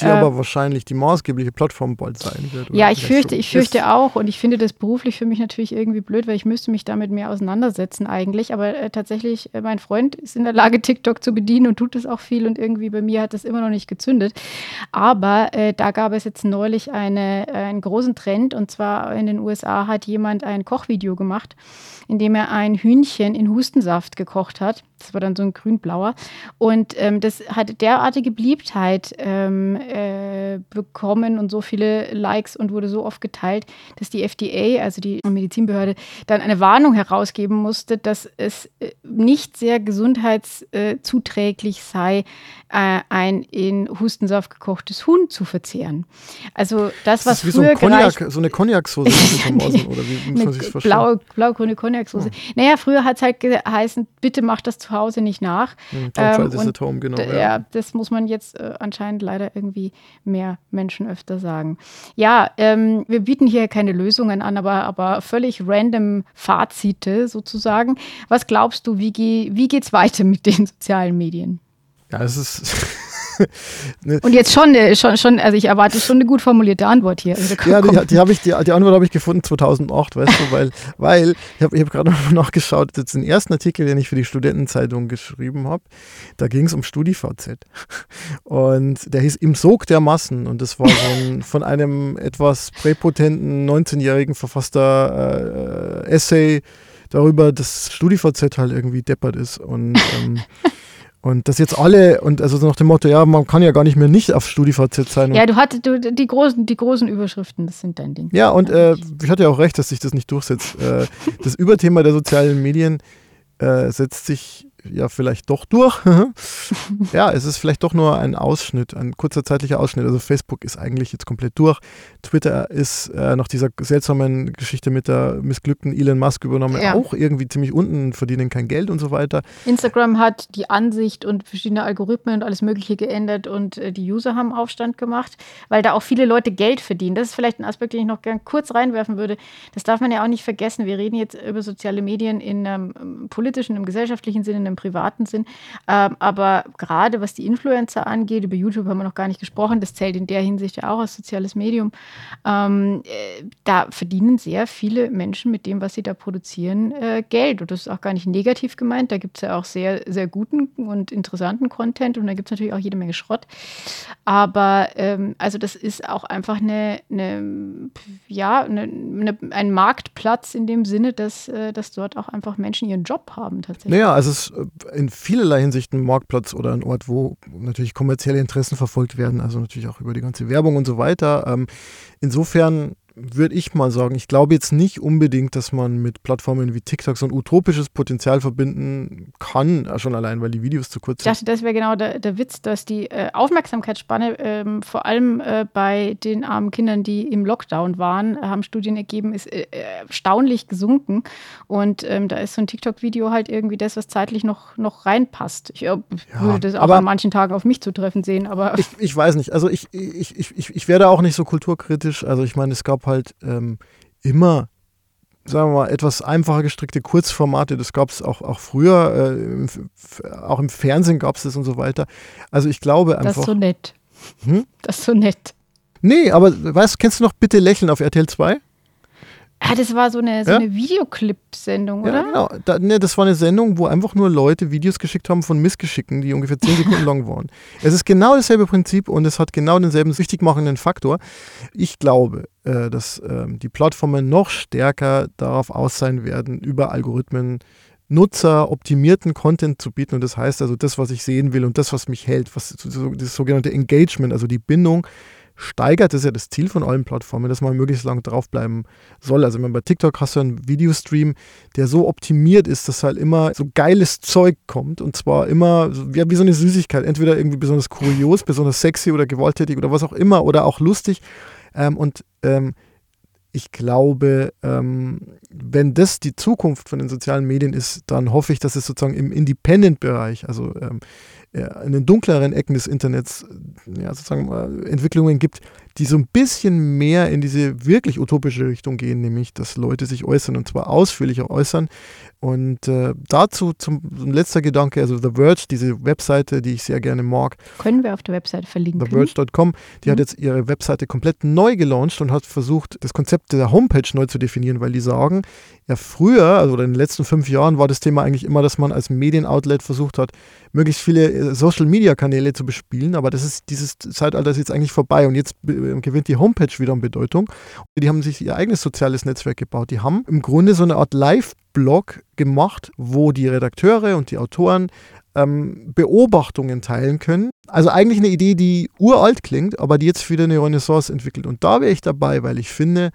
Die aber äh, wahrscheinlich die maßgebliche Plattform bald sein wird. Ja, ich fürchte, ich fürchte auch und ich finde das beruflich für mich natürlich irgendwie blöd, weil ich müsste mich damit mehr auseinandersetzen eigentlich, aber äh, tatsächlich, äh, mein Freund ist in der Lage, TikTok zu bedienen und tut es auch viel und irgendwie bei mir hat es immer noch nicht gezündet. Aber äh, da gab es jetzt neulich eine, äh, einen großen Trend und zwar in den USA hat jemand ein Kochvideo gemacht, in dem er ein Hühnchen in Hustensaft gekocht hat. Das war dann so ein grün-blauer. Und ähm, das hat derartige Beliebtheit ähm, äh, bekommen und so viele Likes und wurde so oft geteilt, dass die FDA, also die Medizinbehörde, dann eine Warnung herausgeben musste, dass es äh, nicht sehr gesundheitszuträglich sei, äh, ein in Hustensaft gekochtes Huhn zu verzehren. Also das, was das früher so, ein Cognac, so eine Cognac-Soße oder wie muss man sich vorstellen? Blau, blau-grüne Cognac-Soße. Oh. Naja, früher hat es halt geheißen, bitte mach das zu Hause nicht nach. Hm, ähm, und, home, genau. Ja. ja. das muss man jetzt äh, anscheinend leider irgendwie mehr Menschen öfter sagen. Ja, ähm, wir bieten hier keine Lösungen an, aber, aber völlig random Fazite sozusagen. Was glaubst du, wie, ge wie geht es weiter mit den sozialen Medien? Ja, es ist. ne. Und jetzt schon, äh, schon, schon, also ich erwarte schon eine gut formulierte Antwort hier. Also ja, die, die, habe ich, die, die Antwort habe ich gefunden 2008, weißt du, weil, weil ich habe ich hab gerade noch nachgeschaut, jetzt den ersten Artikel, den ich für die Studentenzeitung geschrieben habe, da ging es um StudiVZ. Und der hieß Im Sog der Massen und das war so ein, von einem etwas präpotenten 19-Jährigen verfasster äh, Essay darüber, dass StudiVZ halt irgendwie deppert ist und ähm, und das jetzt alle, und also nach dem Motto, ja, man kann ja gar nicht mehr nicht auf StudiVZ sein. Ja, du hattest du, die, großen, die großen Überschriften, das sind dein Ding. Ja, und äh, ich hatte ja auch recht, dass sich das nicht durchsetzt. Äh, das Überthema der sozialen Medien äh, setzt sich ja vielleicht doch durch. ja, es ist vielleicht doch nur ein Ausschnitt, ein kurzer zeitlicher Ausschnitt. Also Facebook ist eigentlich jetzt komplett durch. Twitter ist äh, nach dieser seltsamen Geschichte mit der missglückten Elon Musk übernommen, ja. auch irgendwie ziemlich unten, verdienen kein Geld und so weiter. Instagram hat die Ansicht und verschiedene Algorithmen und alles Mögliche geändert und äh, die User haben Aufstand gemacht, weil da auch viele Leute Geld verdienen. Das ist vielleicht ein Aspekt, den ich noch gern kurz reinwerfen würde. Das darf man ja auch nicht vergessen. Wir reden jetzt über soziale Medien in einem politischen, im gesellschaftlichen Sinne, im privaten Sinn. Ähm, aber gerade was die Influencer angeht, über YouTube haben wir noch gar nicht gesprochen, das zählt in der Hinsicht ja auch als soziales Medium. Ähm, äh, da verdienen sehr viele Menschen mit dem, was sie da produzieren, äh, Geld. Und das ist auch gar nicht negativ gemeint. Da gibt es ja auch sehr, sehr guten und interessanten Content und da gibt es natürlich auch jede Menge Schrott. Aber ähm, also das ist auch einfach eine, eine ja, eine, eine, ein Marktplatz in dem Sinne, dass, äh, dass dort auch einfach Menschen ihren Job haben tatsächlich. Naja, also es in vielerlei Hinsicht ein Marktplatz oder ein Ort, wo natürlich kommerzielle Interessen verfolgt werden, also natürlich auch über die ganze Werbung und so weiter. Ähm, insofern würde ich mal sagen, ich glaube jetzt nicht unbedingt, dass man mit Plattformen wie TikTok so ein utopisches Potenzial verbinden kann, äh, schon allein, weil die Videos zu kurz sind. Ich dachte, das wäre genau der, der, Witz, dass die äh, Aufmerksamkeitsspanne ähm, vor allem äh, bei den armen Kindern, die im Lockdown waren, äh, haben Studien ergeben, ist äh, erstaunlich gesunken. Und ähm, da ist so ein TikTok-Video halt irgendwie das, was zeitlich noch, noch reinpasst. Ich ja, würde das auch an manchen Tagen auf mich zutreffen sehen, aber. Ich, ich weiß nicht. Also ich, ich, ich, ich, ich werde auch nicht so kulturkritisch. Also ich meine, es gab halt ähm, immer, sagen wir mal, etwas einfacher gestrickte Kurzformate. Das gab es auch, auch früher, äh, im, auch im Fernsehen gab es das und so weiter. Also ich glaube einfach. Das ist so nett. Hm? Das ist so nett. Nee, aber weißt du, kennst du noch Bitte lächeln auf RTL 2? Ah, das war so eine, so ja? eine Videoclip-Sendung, oder? Ja, genau. Da, ne, das war eine Sendung, wo einfach nur Leute Videos geschickt haben von Missgeschicken, die ungefähr 10 Sekunden lang waren. Es ist genau dasselbe Prinzip und es hat genau denselben süchtig machenden Faktor. Ich glaube, äh, dass äh, die Plattformen noch stärker darauf aus sein werden, über Algorithmen Nutzer optimierten Content zu bieten. Und das heißt also, das, was ich sehen will und das, was mich hält, was, das sogenannte Engagement, also die Bindung steigert, das ist ja das Ziel von allen Plattformen, dass man möglichst lange draufbleiben soll. Also wenn bei TikTok hast du einen Videostream, der so optimiert ist, dass halt immer so geiles Zeug kommt und zwar immer ja, wie so eine Süßigkeit, entweder irgendwie besonders kurios, besonders sexy oder gewalttätig oder was auch immer oder auch lustig. Ähm, und ähm, ich glaube, ähm, wenn das die Zukunft von den sozialen Medien ist, dann hoffe ich, dass es sozusagen im Independent-Bereich, also ähm, in den dunkleren Ecken des Internets ja, sozusagen äh, Entwicklungen gibt, die so ein bisschen mehr in diese wirklich utopische Richtung gehen, nämlich dass Leute sich äußern und zwar ausführlicher äußern. Und äh, dazu zum, zum letzter Gedanke, also The Verge, diese Webseite, die ich sehr gerne mag. Können wir auf der Webseite verlinken. TheVerge.com, die mhm. hat jetzt ihre Webseite komplett neu gelauncht und hat versucht, das Konzept der Homepage neu zu definieren, weil die sagen, ja früher, also in den letzten fünf Jahren war das Thema eigentlich immer, dass man als Medienoutlet versucht hat, möglichst viele äh, Social-Media-Kanäle zu bespielen, aber das ist dieses Zeitalter ist jetzt eigentlich vorbei und jetzt äh, gewinnt die Homepage wieder an Bedeutung. Die haben sich ihr eigenes soziales Netzwerk gebaut. Die haben im Grunde so eine Art Live-Blog gemacht, wo die Redakteure und die Autoren ähm, Beobachtungen teilen können. Also eigentlich eine Idee, die uralt klingt, aber die jetzt wieder eine Renaissance entwickelt. Und da wäre ich dabei, weil ich finde,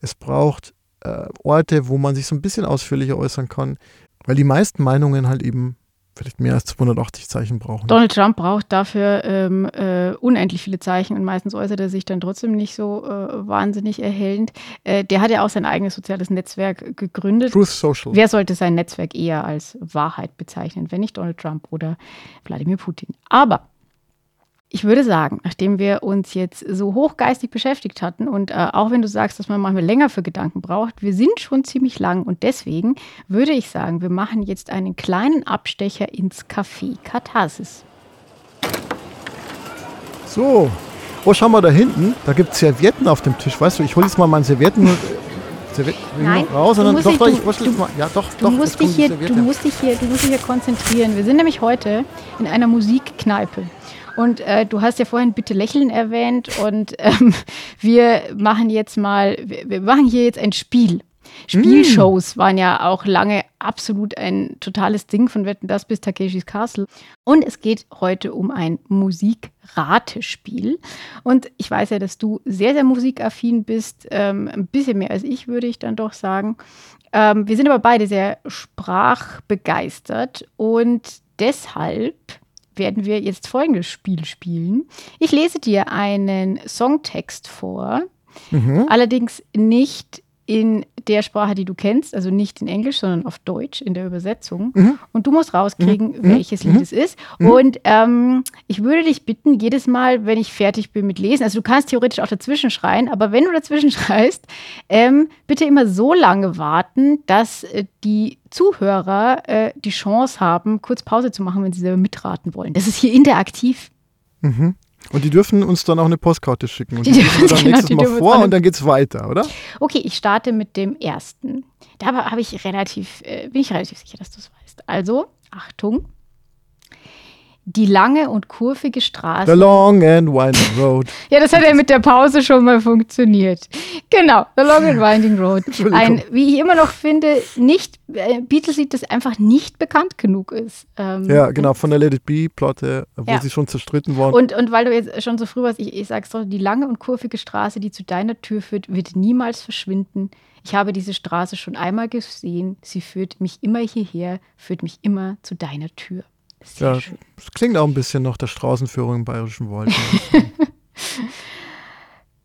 es braucht äh, Orte, wo man sich so ein bisschen ausführlicher äußern kann, weil die meisten Meinungen halt eben vielleicht mehr als 280 Zeichen brauchen. Donald Trump braucht dafür ähm, äh, unendlich viele Zeichen und meistens äußert er sich dann trotzdem nicht so äh, wahnsinnig erhellend. Äh, der hat ja auch sein eigenes soziales Netzwerk gegründet. Truth Social. Wer sollte sein Netzwerk eher als Wahrheit bezeichnen, wenn nicht Donald Trump oder Wladimir Putin? Aber ich würde sagen, nachdem wir uns jetzt so hochgeistig beschäftigt hatten und äh, auch wenn du sagst, dass man manchmal länger für Gedanken braucht, wir sind schon ziemlich lang und deswegen würde ich sagen, wir machen jetzt einen kleinen Abstecher ins Café Katharsis. So, oh, schau mal da hinten, da gibt es Servietten auf dem Tisch. Weißt du, ich hole jetzt mal meine Servietten Servietten Nein, raus, sondern doch, doch, ich du, mal. Ja, doch, du doch. Musst dich hier, du, musst dich hier, du musst dich hier konzentrieren. Wir sind nämlich heute in einer Musikkneipe. Und äh, du hast ja vorhin bitte lächeln erwähnt und ähm, wir machen jetzt mal, wir, machen hier jetzt ein Spiel. Spielshows mm. waren ja auch lange absolut ein totales Ding von Wetten das bis Takeshis Castle. Und es geht heute um ein Musikratespiel. Und ich weiß ja, dass du sehr, sehr musikaffin bist. Ähm, ein bisschen mehr als ich, würde ich dann doch sagen. Ähm, wir sind aber beide sehr sprachbegeistert und deshalb werden wir jetzt folgendes Spiel spielen. Ich lese dir einen Songtext vor, mhm. allerdings nicht in der Sprache, die du kennst, also nicht in Englisch, sondern auf Deutsch in der Übersetzung. Mhm. Und du musst rauskriegen, mhm. welches Lied mhm. es ist. Mhm. Und ähm, ich würde dich bitten, jedes Mal, wenn ich fertig bin mit Lesen, also du kannst theoretisch auch dazwischen schreien, aber wenn du dazwischen schreist, ähm, bitte immer so lange warten, dass äh, die Zuhörer äh, die Chance haben, kurz Pause zu machen, wenn sie selber mitraten wollen. Das ist hier interaktiv. Mhm. Und die dürfen uns dann auch eine Postkarte schicken. Und die, die dürfen wir dann genau, nächstes Mal vor und dann geht es weiter, oder? Okay, ich starte mit dem ersten. Da habe ich relativ, äh, bin ich relativ sicher, dass du es weißt. Also, Achtung die lange und kurvige Straße. The long and winding road. ja, das hat ja mit der Pause schon mal funktioniert. Genau, The long and winding road. Ein, wie ich immer noch finde, nicht äh, Beatles-Lied, das einfach nicht bekannt genug ist. Ähm, ja, genau, von der Let It Be-Plotte, wo ja. sie schon zerstritten worden. Und, und weil du jetzt schon so früh warst, ich, ich sag's doch, die lange und kurvige Straße, die zu deiner Tür führt, wird niemals verschwinden. Ich habe diese Straße schon einmal gesehen. Sie führt mich immer hierher, führt mich immer zu deiner Tür. Sehr ja, schön. Das klingt auch ein bisschen nach der Straßenführung im Bayerischen Wald.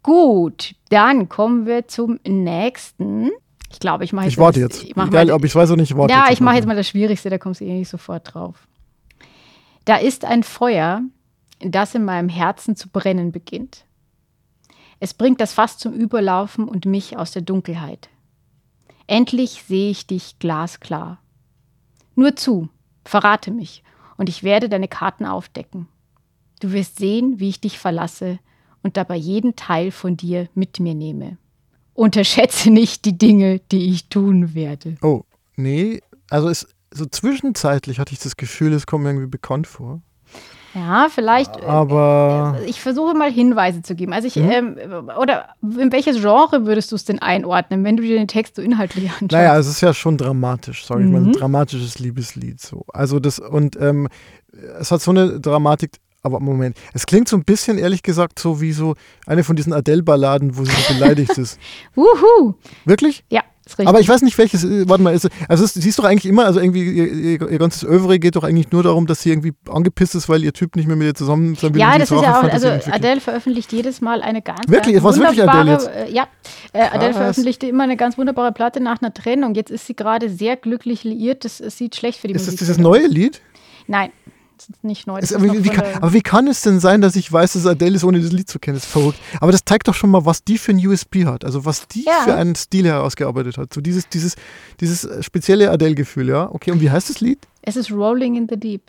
Gut, dann kommen wir zum nächsten. Ich glaube, ich mache jetzt. Ich warte jetzt. Ich Egal, ob ich es weiß oder nicht, ich warte Ja, ich mache jetzt mal das Schwierigste, da kommst du eh nicht sofort drauf. Da ist ein Feuer, das in meinem Herzen zu brennen beginnt. Es bringt das Fass zum Überlaufen und mich aus der Dunkelheit. Endlich sehe ich dich glasklar. Nur zu, verrate mich und ich werde deine Karten aufdecken. Du wirst sehen, wie ich dich verlasse und dabei jeden Teil von dir mit mir nehme. Unterschätze nicht die Dinge, die ich tun werde. Oh, nee, also es, so zwischenzeitlich hatte ich das Gefühl, es kommt mir irgendwie bekannt vor. Ja, vielleicht. Äh, Aber. Äh, ich versuche mal Hinweise zu geben. Also ich, mhm. ähm, oder in welches Genre würdest du es denn einordnen, wenn du dir den Text so inhaltlich anschaust? Naja, es ist ja schon dramatisch, sage ich mhm. mal, ein dramatisches Liebeslied. So. Also das, und ähm, es hat so eine Dramatik, aber Moment, es klingt so ein bisschen, ehrlich gesagt, so wie so eine von diesen Adele-Balladen, wo sie beleidigt ist. Wuhu! Wirklich? Ja. Aber ich weiß nicht, welches, äh, warte mal, ist, also es, siehst doch eigentlich immer, also irgendwie ihr, ihr, ihr ganzes Övre geht doch eigentlich nur darum, dass sie irgendwie angepisst ist, weil ihr Typ nicht mehr mit ihr zusammen sein will. Ja, das ist ja auch, also Adele veröffentlicht jedes Mal eine ganz Wirklich, was wirklich Adele jetzt? Äh, ja, äh, Adele veröffentlichte immer eine ganz wunderbare Platte nach einer Trennung. Jetzt ist sie gerade sehr glücklich liiert, das, das sieht schlecht für die ist Musik. Ist das dieses neue Lied? Nein, nicht neu. Es, aber, wie, wie kann, aber, wie kann, es denn sein, dass ich weiß, dass Adele ist, ohne das Lied zu kennen? Das ist verrückt. Aber das zeigt doch schon mal, was die für ein USP hat. Also was die ja. für einen Stil herausgearbeitet hat. So dieses, dieses, dieses spezielle Adele-Gefühl, ja. Okay, und wie heißt das Lied? Es ist Rolling in the Deep.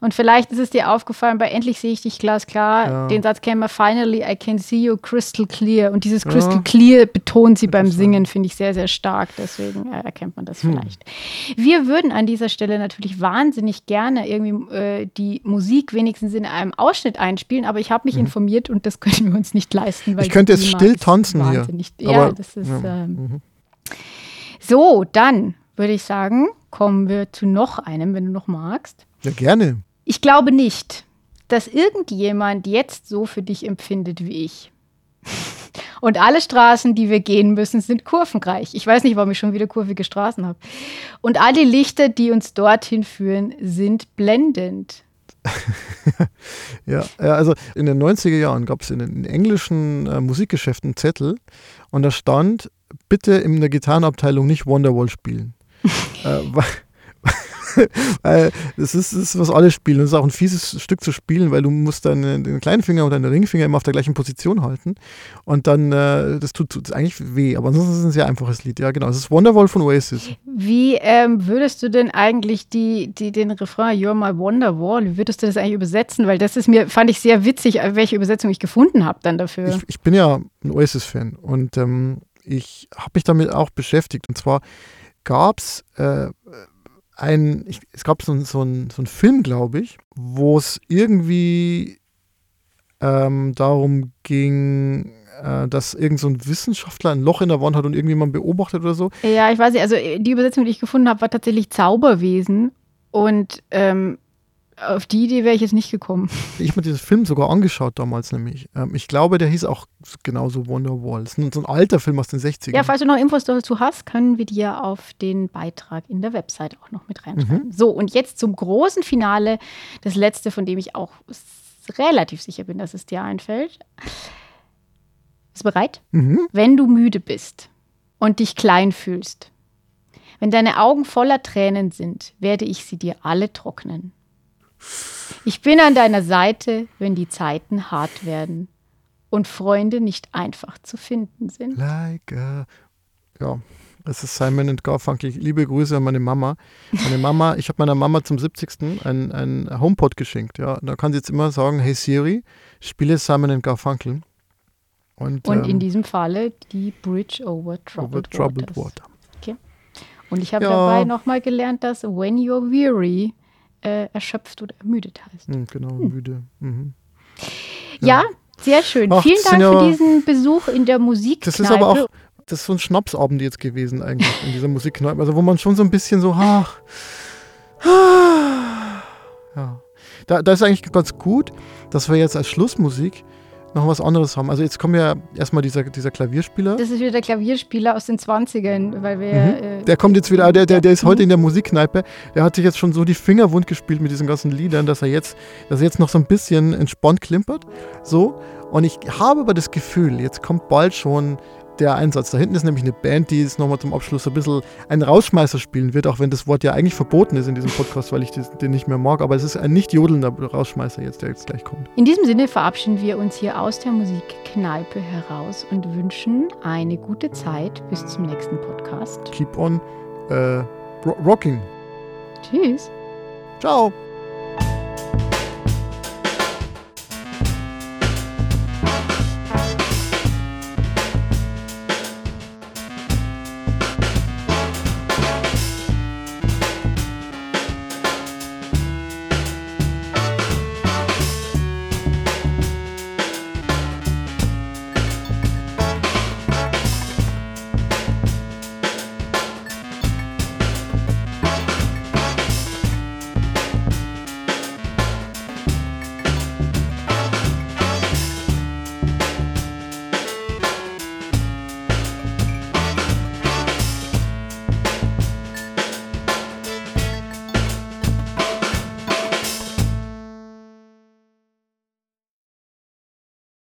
Und vielleicht ist es dir aufgefallen, bei Endlich sehe ich dich glasklar. Ja. Den Satz kennen wir, Finally I can see you crystal clear. Und dieses crystal ja. clear betont sie beim Singen, finde ich sehr, sehr stark. Deswegen äh, erkennt man das hm. vielleicht. Wir würden an dieser Stelle natürlich wahnsinnig gerne irgendwie äh, die Musik wenigstens in einem Ausschnitt einspielen, aber ich habe mich mhm. informiert und das können wir uns nicht leisten. ich könnte jetzt still tanzen hier. Ja, das ist. Ja. Ähm, mhm. So, dann würde ich sagen, kommen wir zu noch einem, wenn du noch magst. Ja, gerne. Ich glaube nicht, dass irgendjemand jetzt so für dich empfindet wie ich. Und alle Straßen, die wir gehen müssen, sind kurvenreich. Ich weiß nicht, warum ich schon wieder kurvige Straßen habe. Und alle Lichter, die uns dorthin führen, sind blendend. ja, also in den 90er Jahren gab es in den englischen äh, Musikgeschäften Zettel und da stand, bitte in der Gitarrenabteilung nicht Wonderwall spielen. äh, weil, weil das ist, das ist, was alle spielen. Das ist auch ein fieses Stück zu spielen, weil du musst deine, den kleinen Finger und deinen Ringfinger immer auf der gleichen Position halten. Und dann, äh, das tut, tut eigentlich weh. Aber ansonsten ist es ein sehr einfaches Lied. Ja, genau. Es ist Wonderwall von Oasis. Wie ähm, würdest du denn eigentlich die, die, den Refrain You're my Wonderwall, wie würdest du das eigentlich übersetzen? Weil das ist mir, fand ich sehr witzig, welche Übersetzung ich gefunden habe dann dafür. Ich, ich, bin ja ein Oasis-Fan und ähm, ich habe mich damit auch beschäftigt. Und zwar gab es äh, ein, ich, es gab so, so, ein, so einen Film, glaube ich, wo es irgendwie ähm, darum ging, äh, dass irgend so ein Wissenschaftler ein Loch in der Wand hat und irgendjemand beobachtet oder so. Ja, ich weiß nicht, also die Übersetzung, die ich gefunden habe, war tatsächlich Zauberwesen. Und ähm, auf die Idee wäre ich jetzt nicht gekommen. Ich habe mir diesen Film sogar angeschaut damals nämlich. Ähm, ich glaube, der hieß auch genauso Wonderwall. Das ist so ein alter Film aus den 60ern. Ja, falls du noch Infos dazu hast, können wir dir auf den Beitrag in der Website auch noch mit reinschreiben. Mhm. So, und jetzt zum großen Finale. Das letzte, von dem ich auch relativ sicher bin, dass es dir einfällt. Bist du bereit? Mhm. Wenn du müde bist und dich klein fühlst. Wenn deine Augen voller Tränen sind, werde ich sie dir alle trocknen. Ich bin an deiner Seite, wenn die Zeiten hart werden und Freunde nicht einfach zu finden sind. Like a, ja, es ist Simon und Garfunkel. Liebe Grüße an meine Mama. Meine Mama, ich habe meiner Mama zum 70. ein, ein HomePod geschenkt. Ja, da kann sie jetzt immer sagen, hey Siri, spiele Simon und Garfunkel. Und, und ähm, in diesem Falle die Bridge over Troubled, over troubled Water. Okay. Und ich habe ja. dabei nochmal gelernt, dass when you're weary äh, erschöpft oder ermüdet heißt. Hm, genau, hm. müde. Mhm. Ja. ja. sehr schön. Ach, Vielen Dank für diesen Besuch in der Musik. Das ist aber auch das ist so ein Schnapsabend jetzt gewesen eigentlich in dieser Musikkneipe. Also wo man schon so ein bisschen so, ach, ja. Da, da ist eigentlich ganz gut, dass wir jetzt als Schlussmusik noch was anderes haben. Also jetzt kommen ja erstmal dieser, dieser Klavierspieler. Das ist wieder der Klavierspieler aus den 20ern, weil wir. Mhm. Äh, der kommt jetzt wieder, der, der, der ist heute in der Musikkneipe. Der hat sich jetzt schon so die Finger wund gespielt mit diesen ganzen Liedern, dass er jetzt, dass er jetzt noch so ein bisschen entspannt klimpert. So. Und ich habe aber das Gefühl, jetzt kommt bald schon der Einsatz. Da hinten ist nämlich eine Band, die jetzt nochmal zum Abschluss ein bisschen einen Rausschmeißer spielen wird, auch wenn das Wort ja eigentlich verboten ist in diesem Podcast, weil ich den nicht mehr mag. Aber es ist ein nicht jodelnder Rausschmeißer jetzt, der jetzt gleich kommt. In diesem Sinne verabschieden wir uns hier aus der Musikkneipe heraus und wünschen eine gute Zeit bis zum nächsten Podcast. Keep on äh, rocking. Tschüss. Ciao.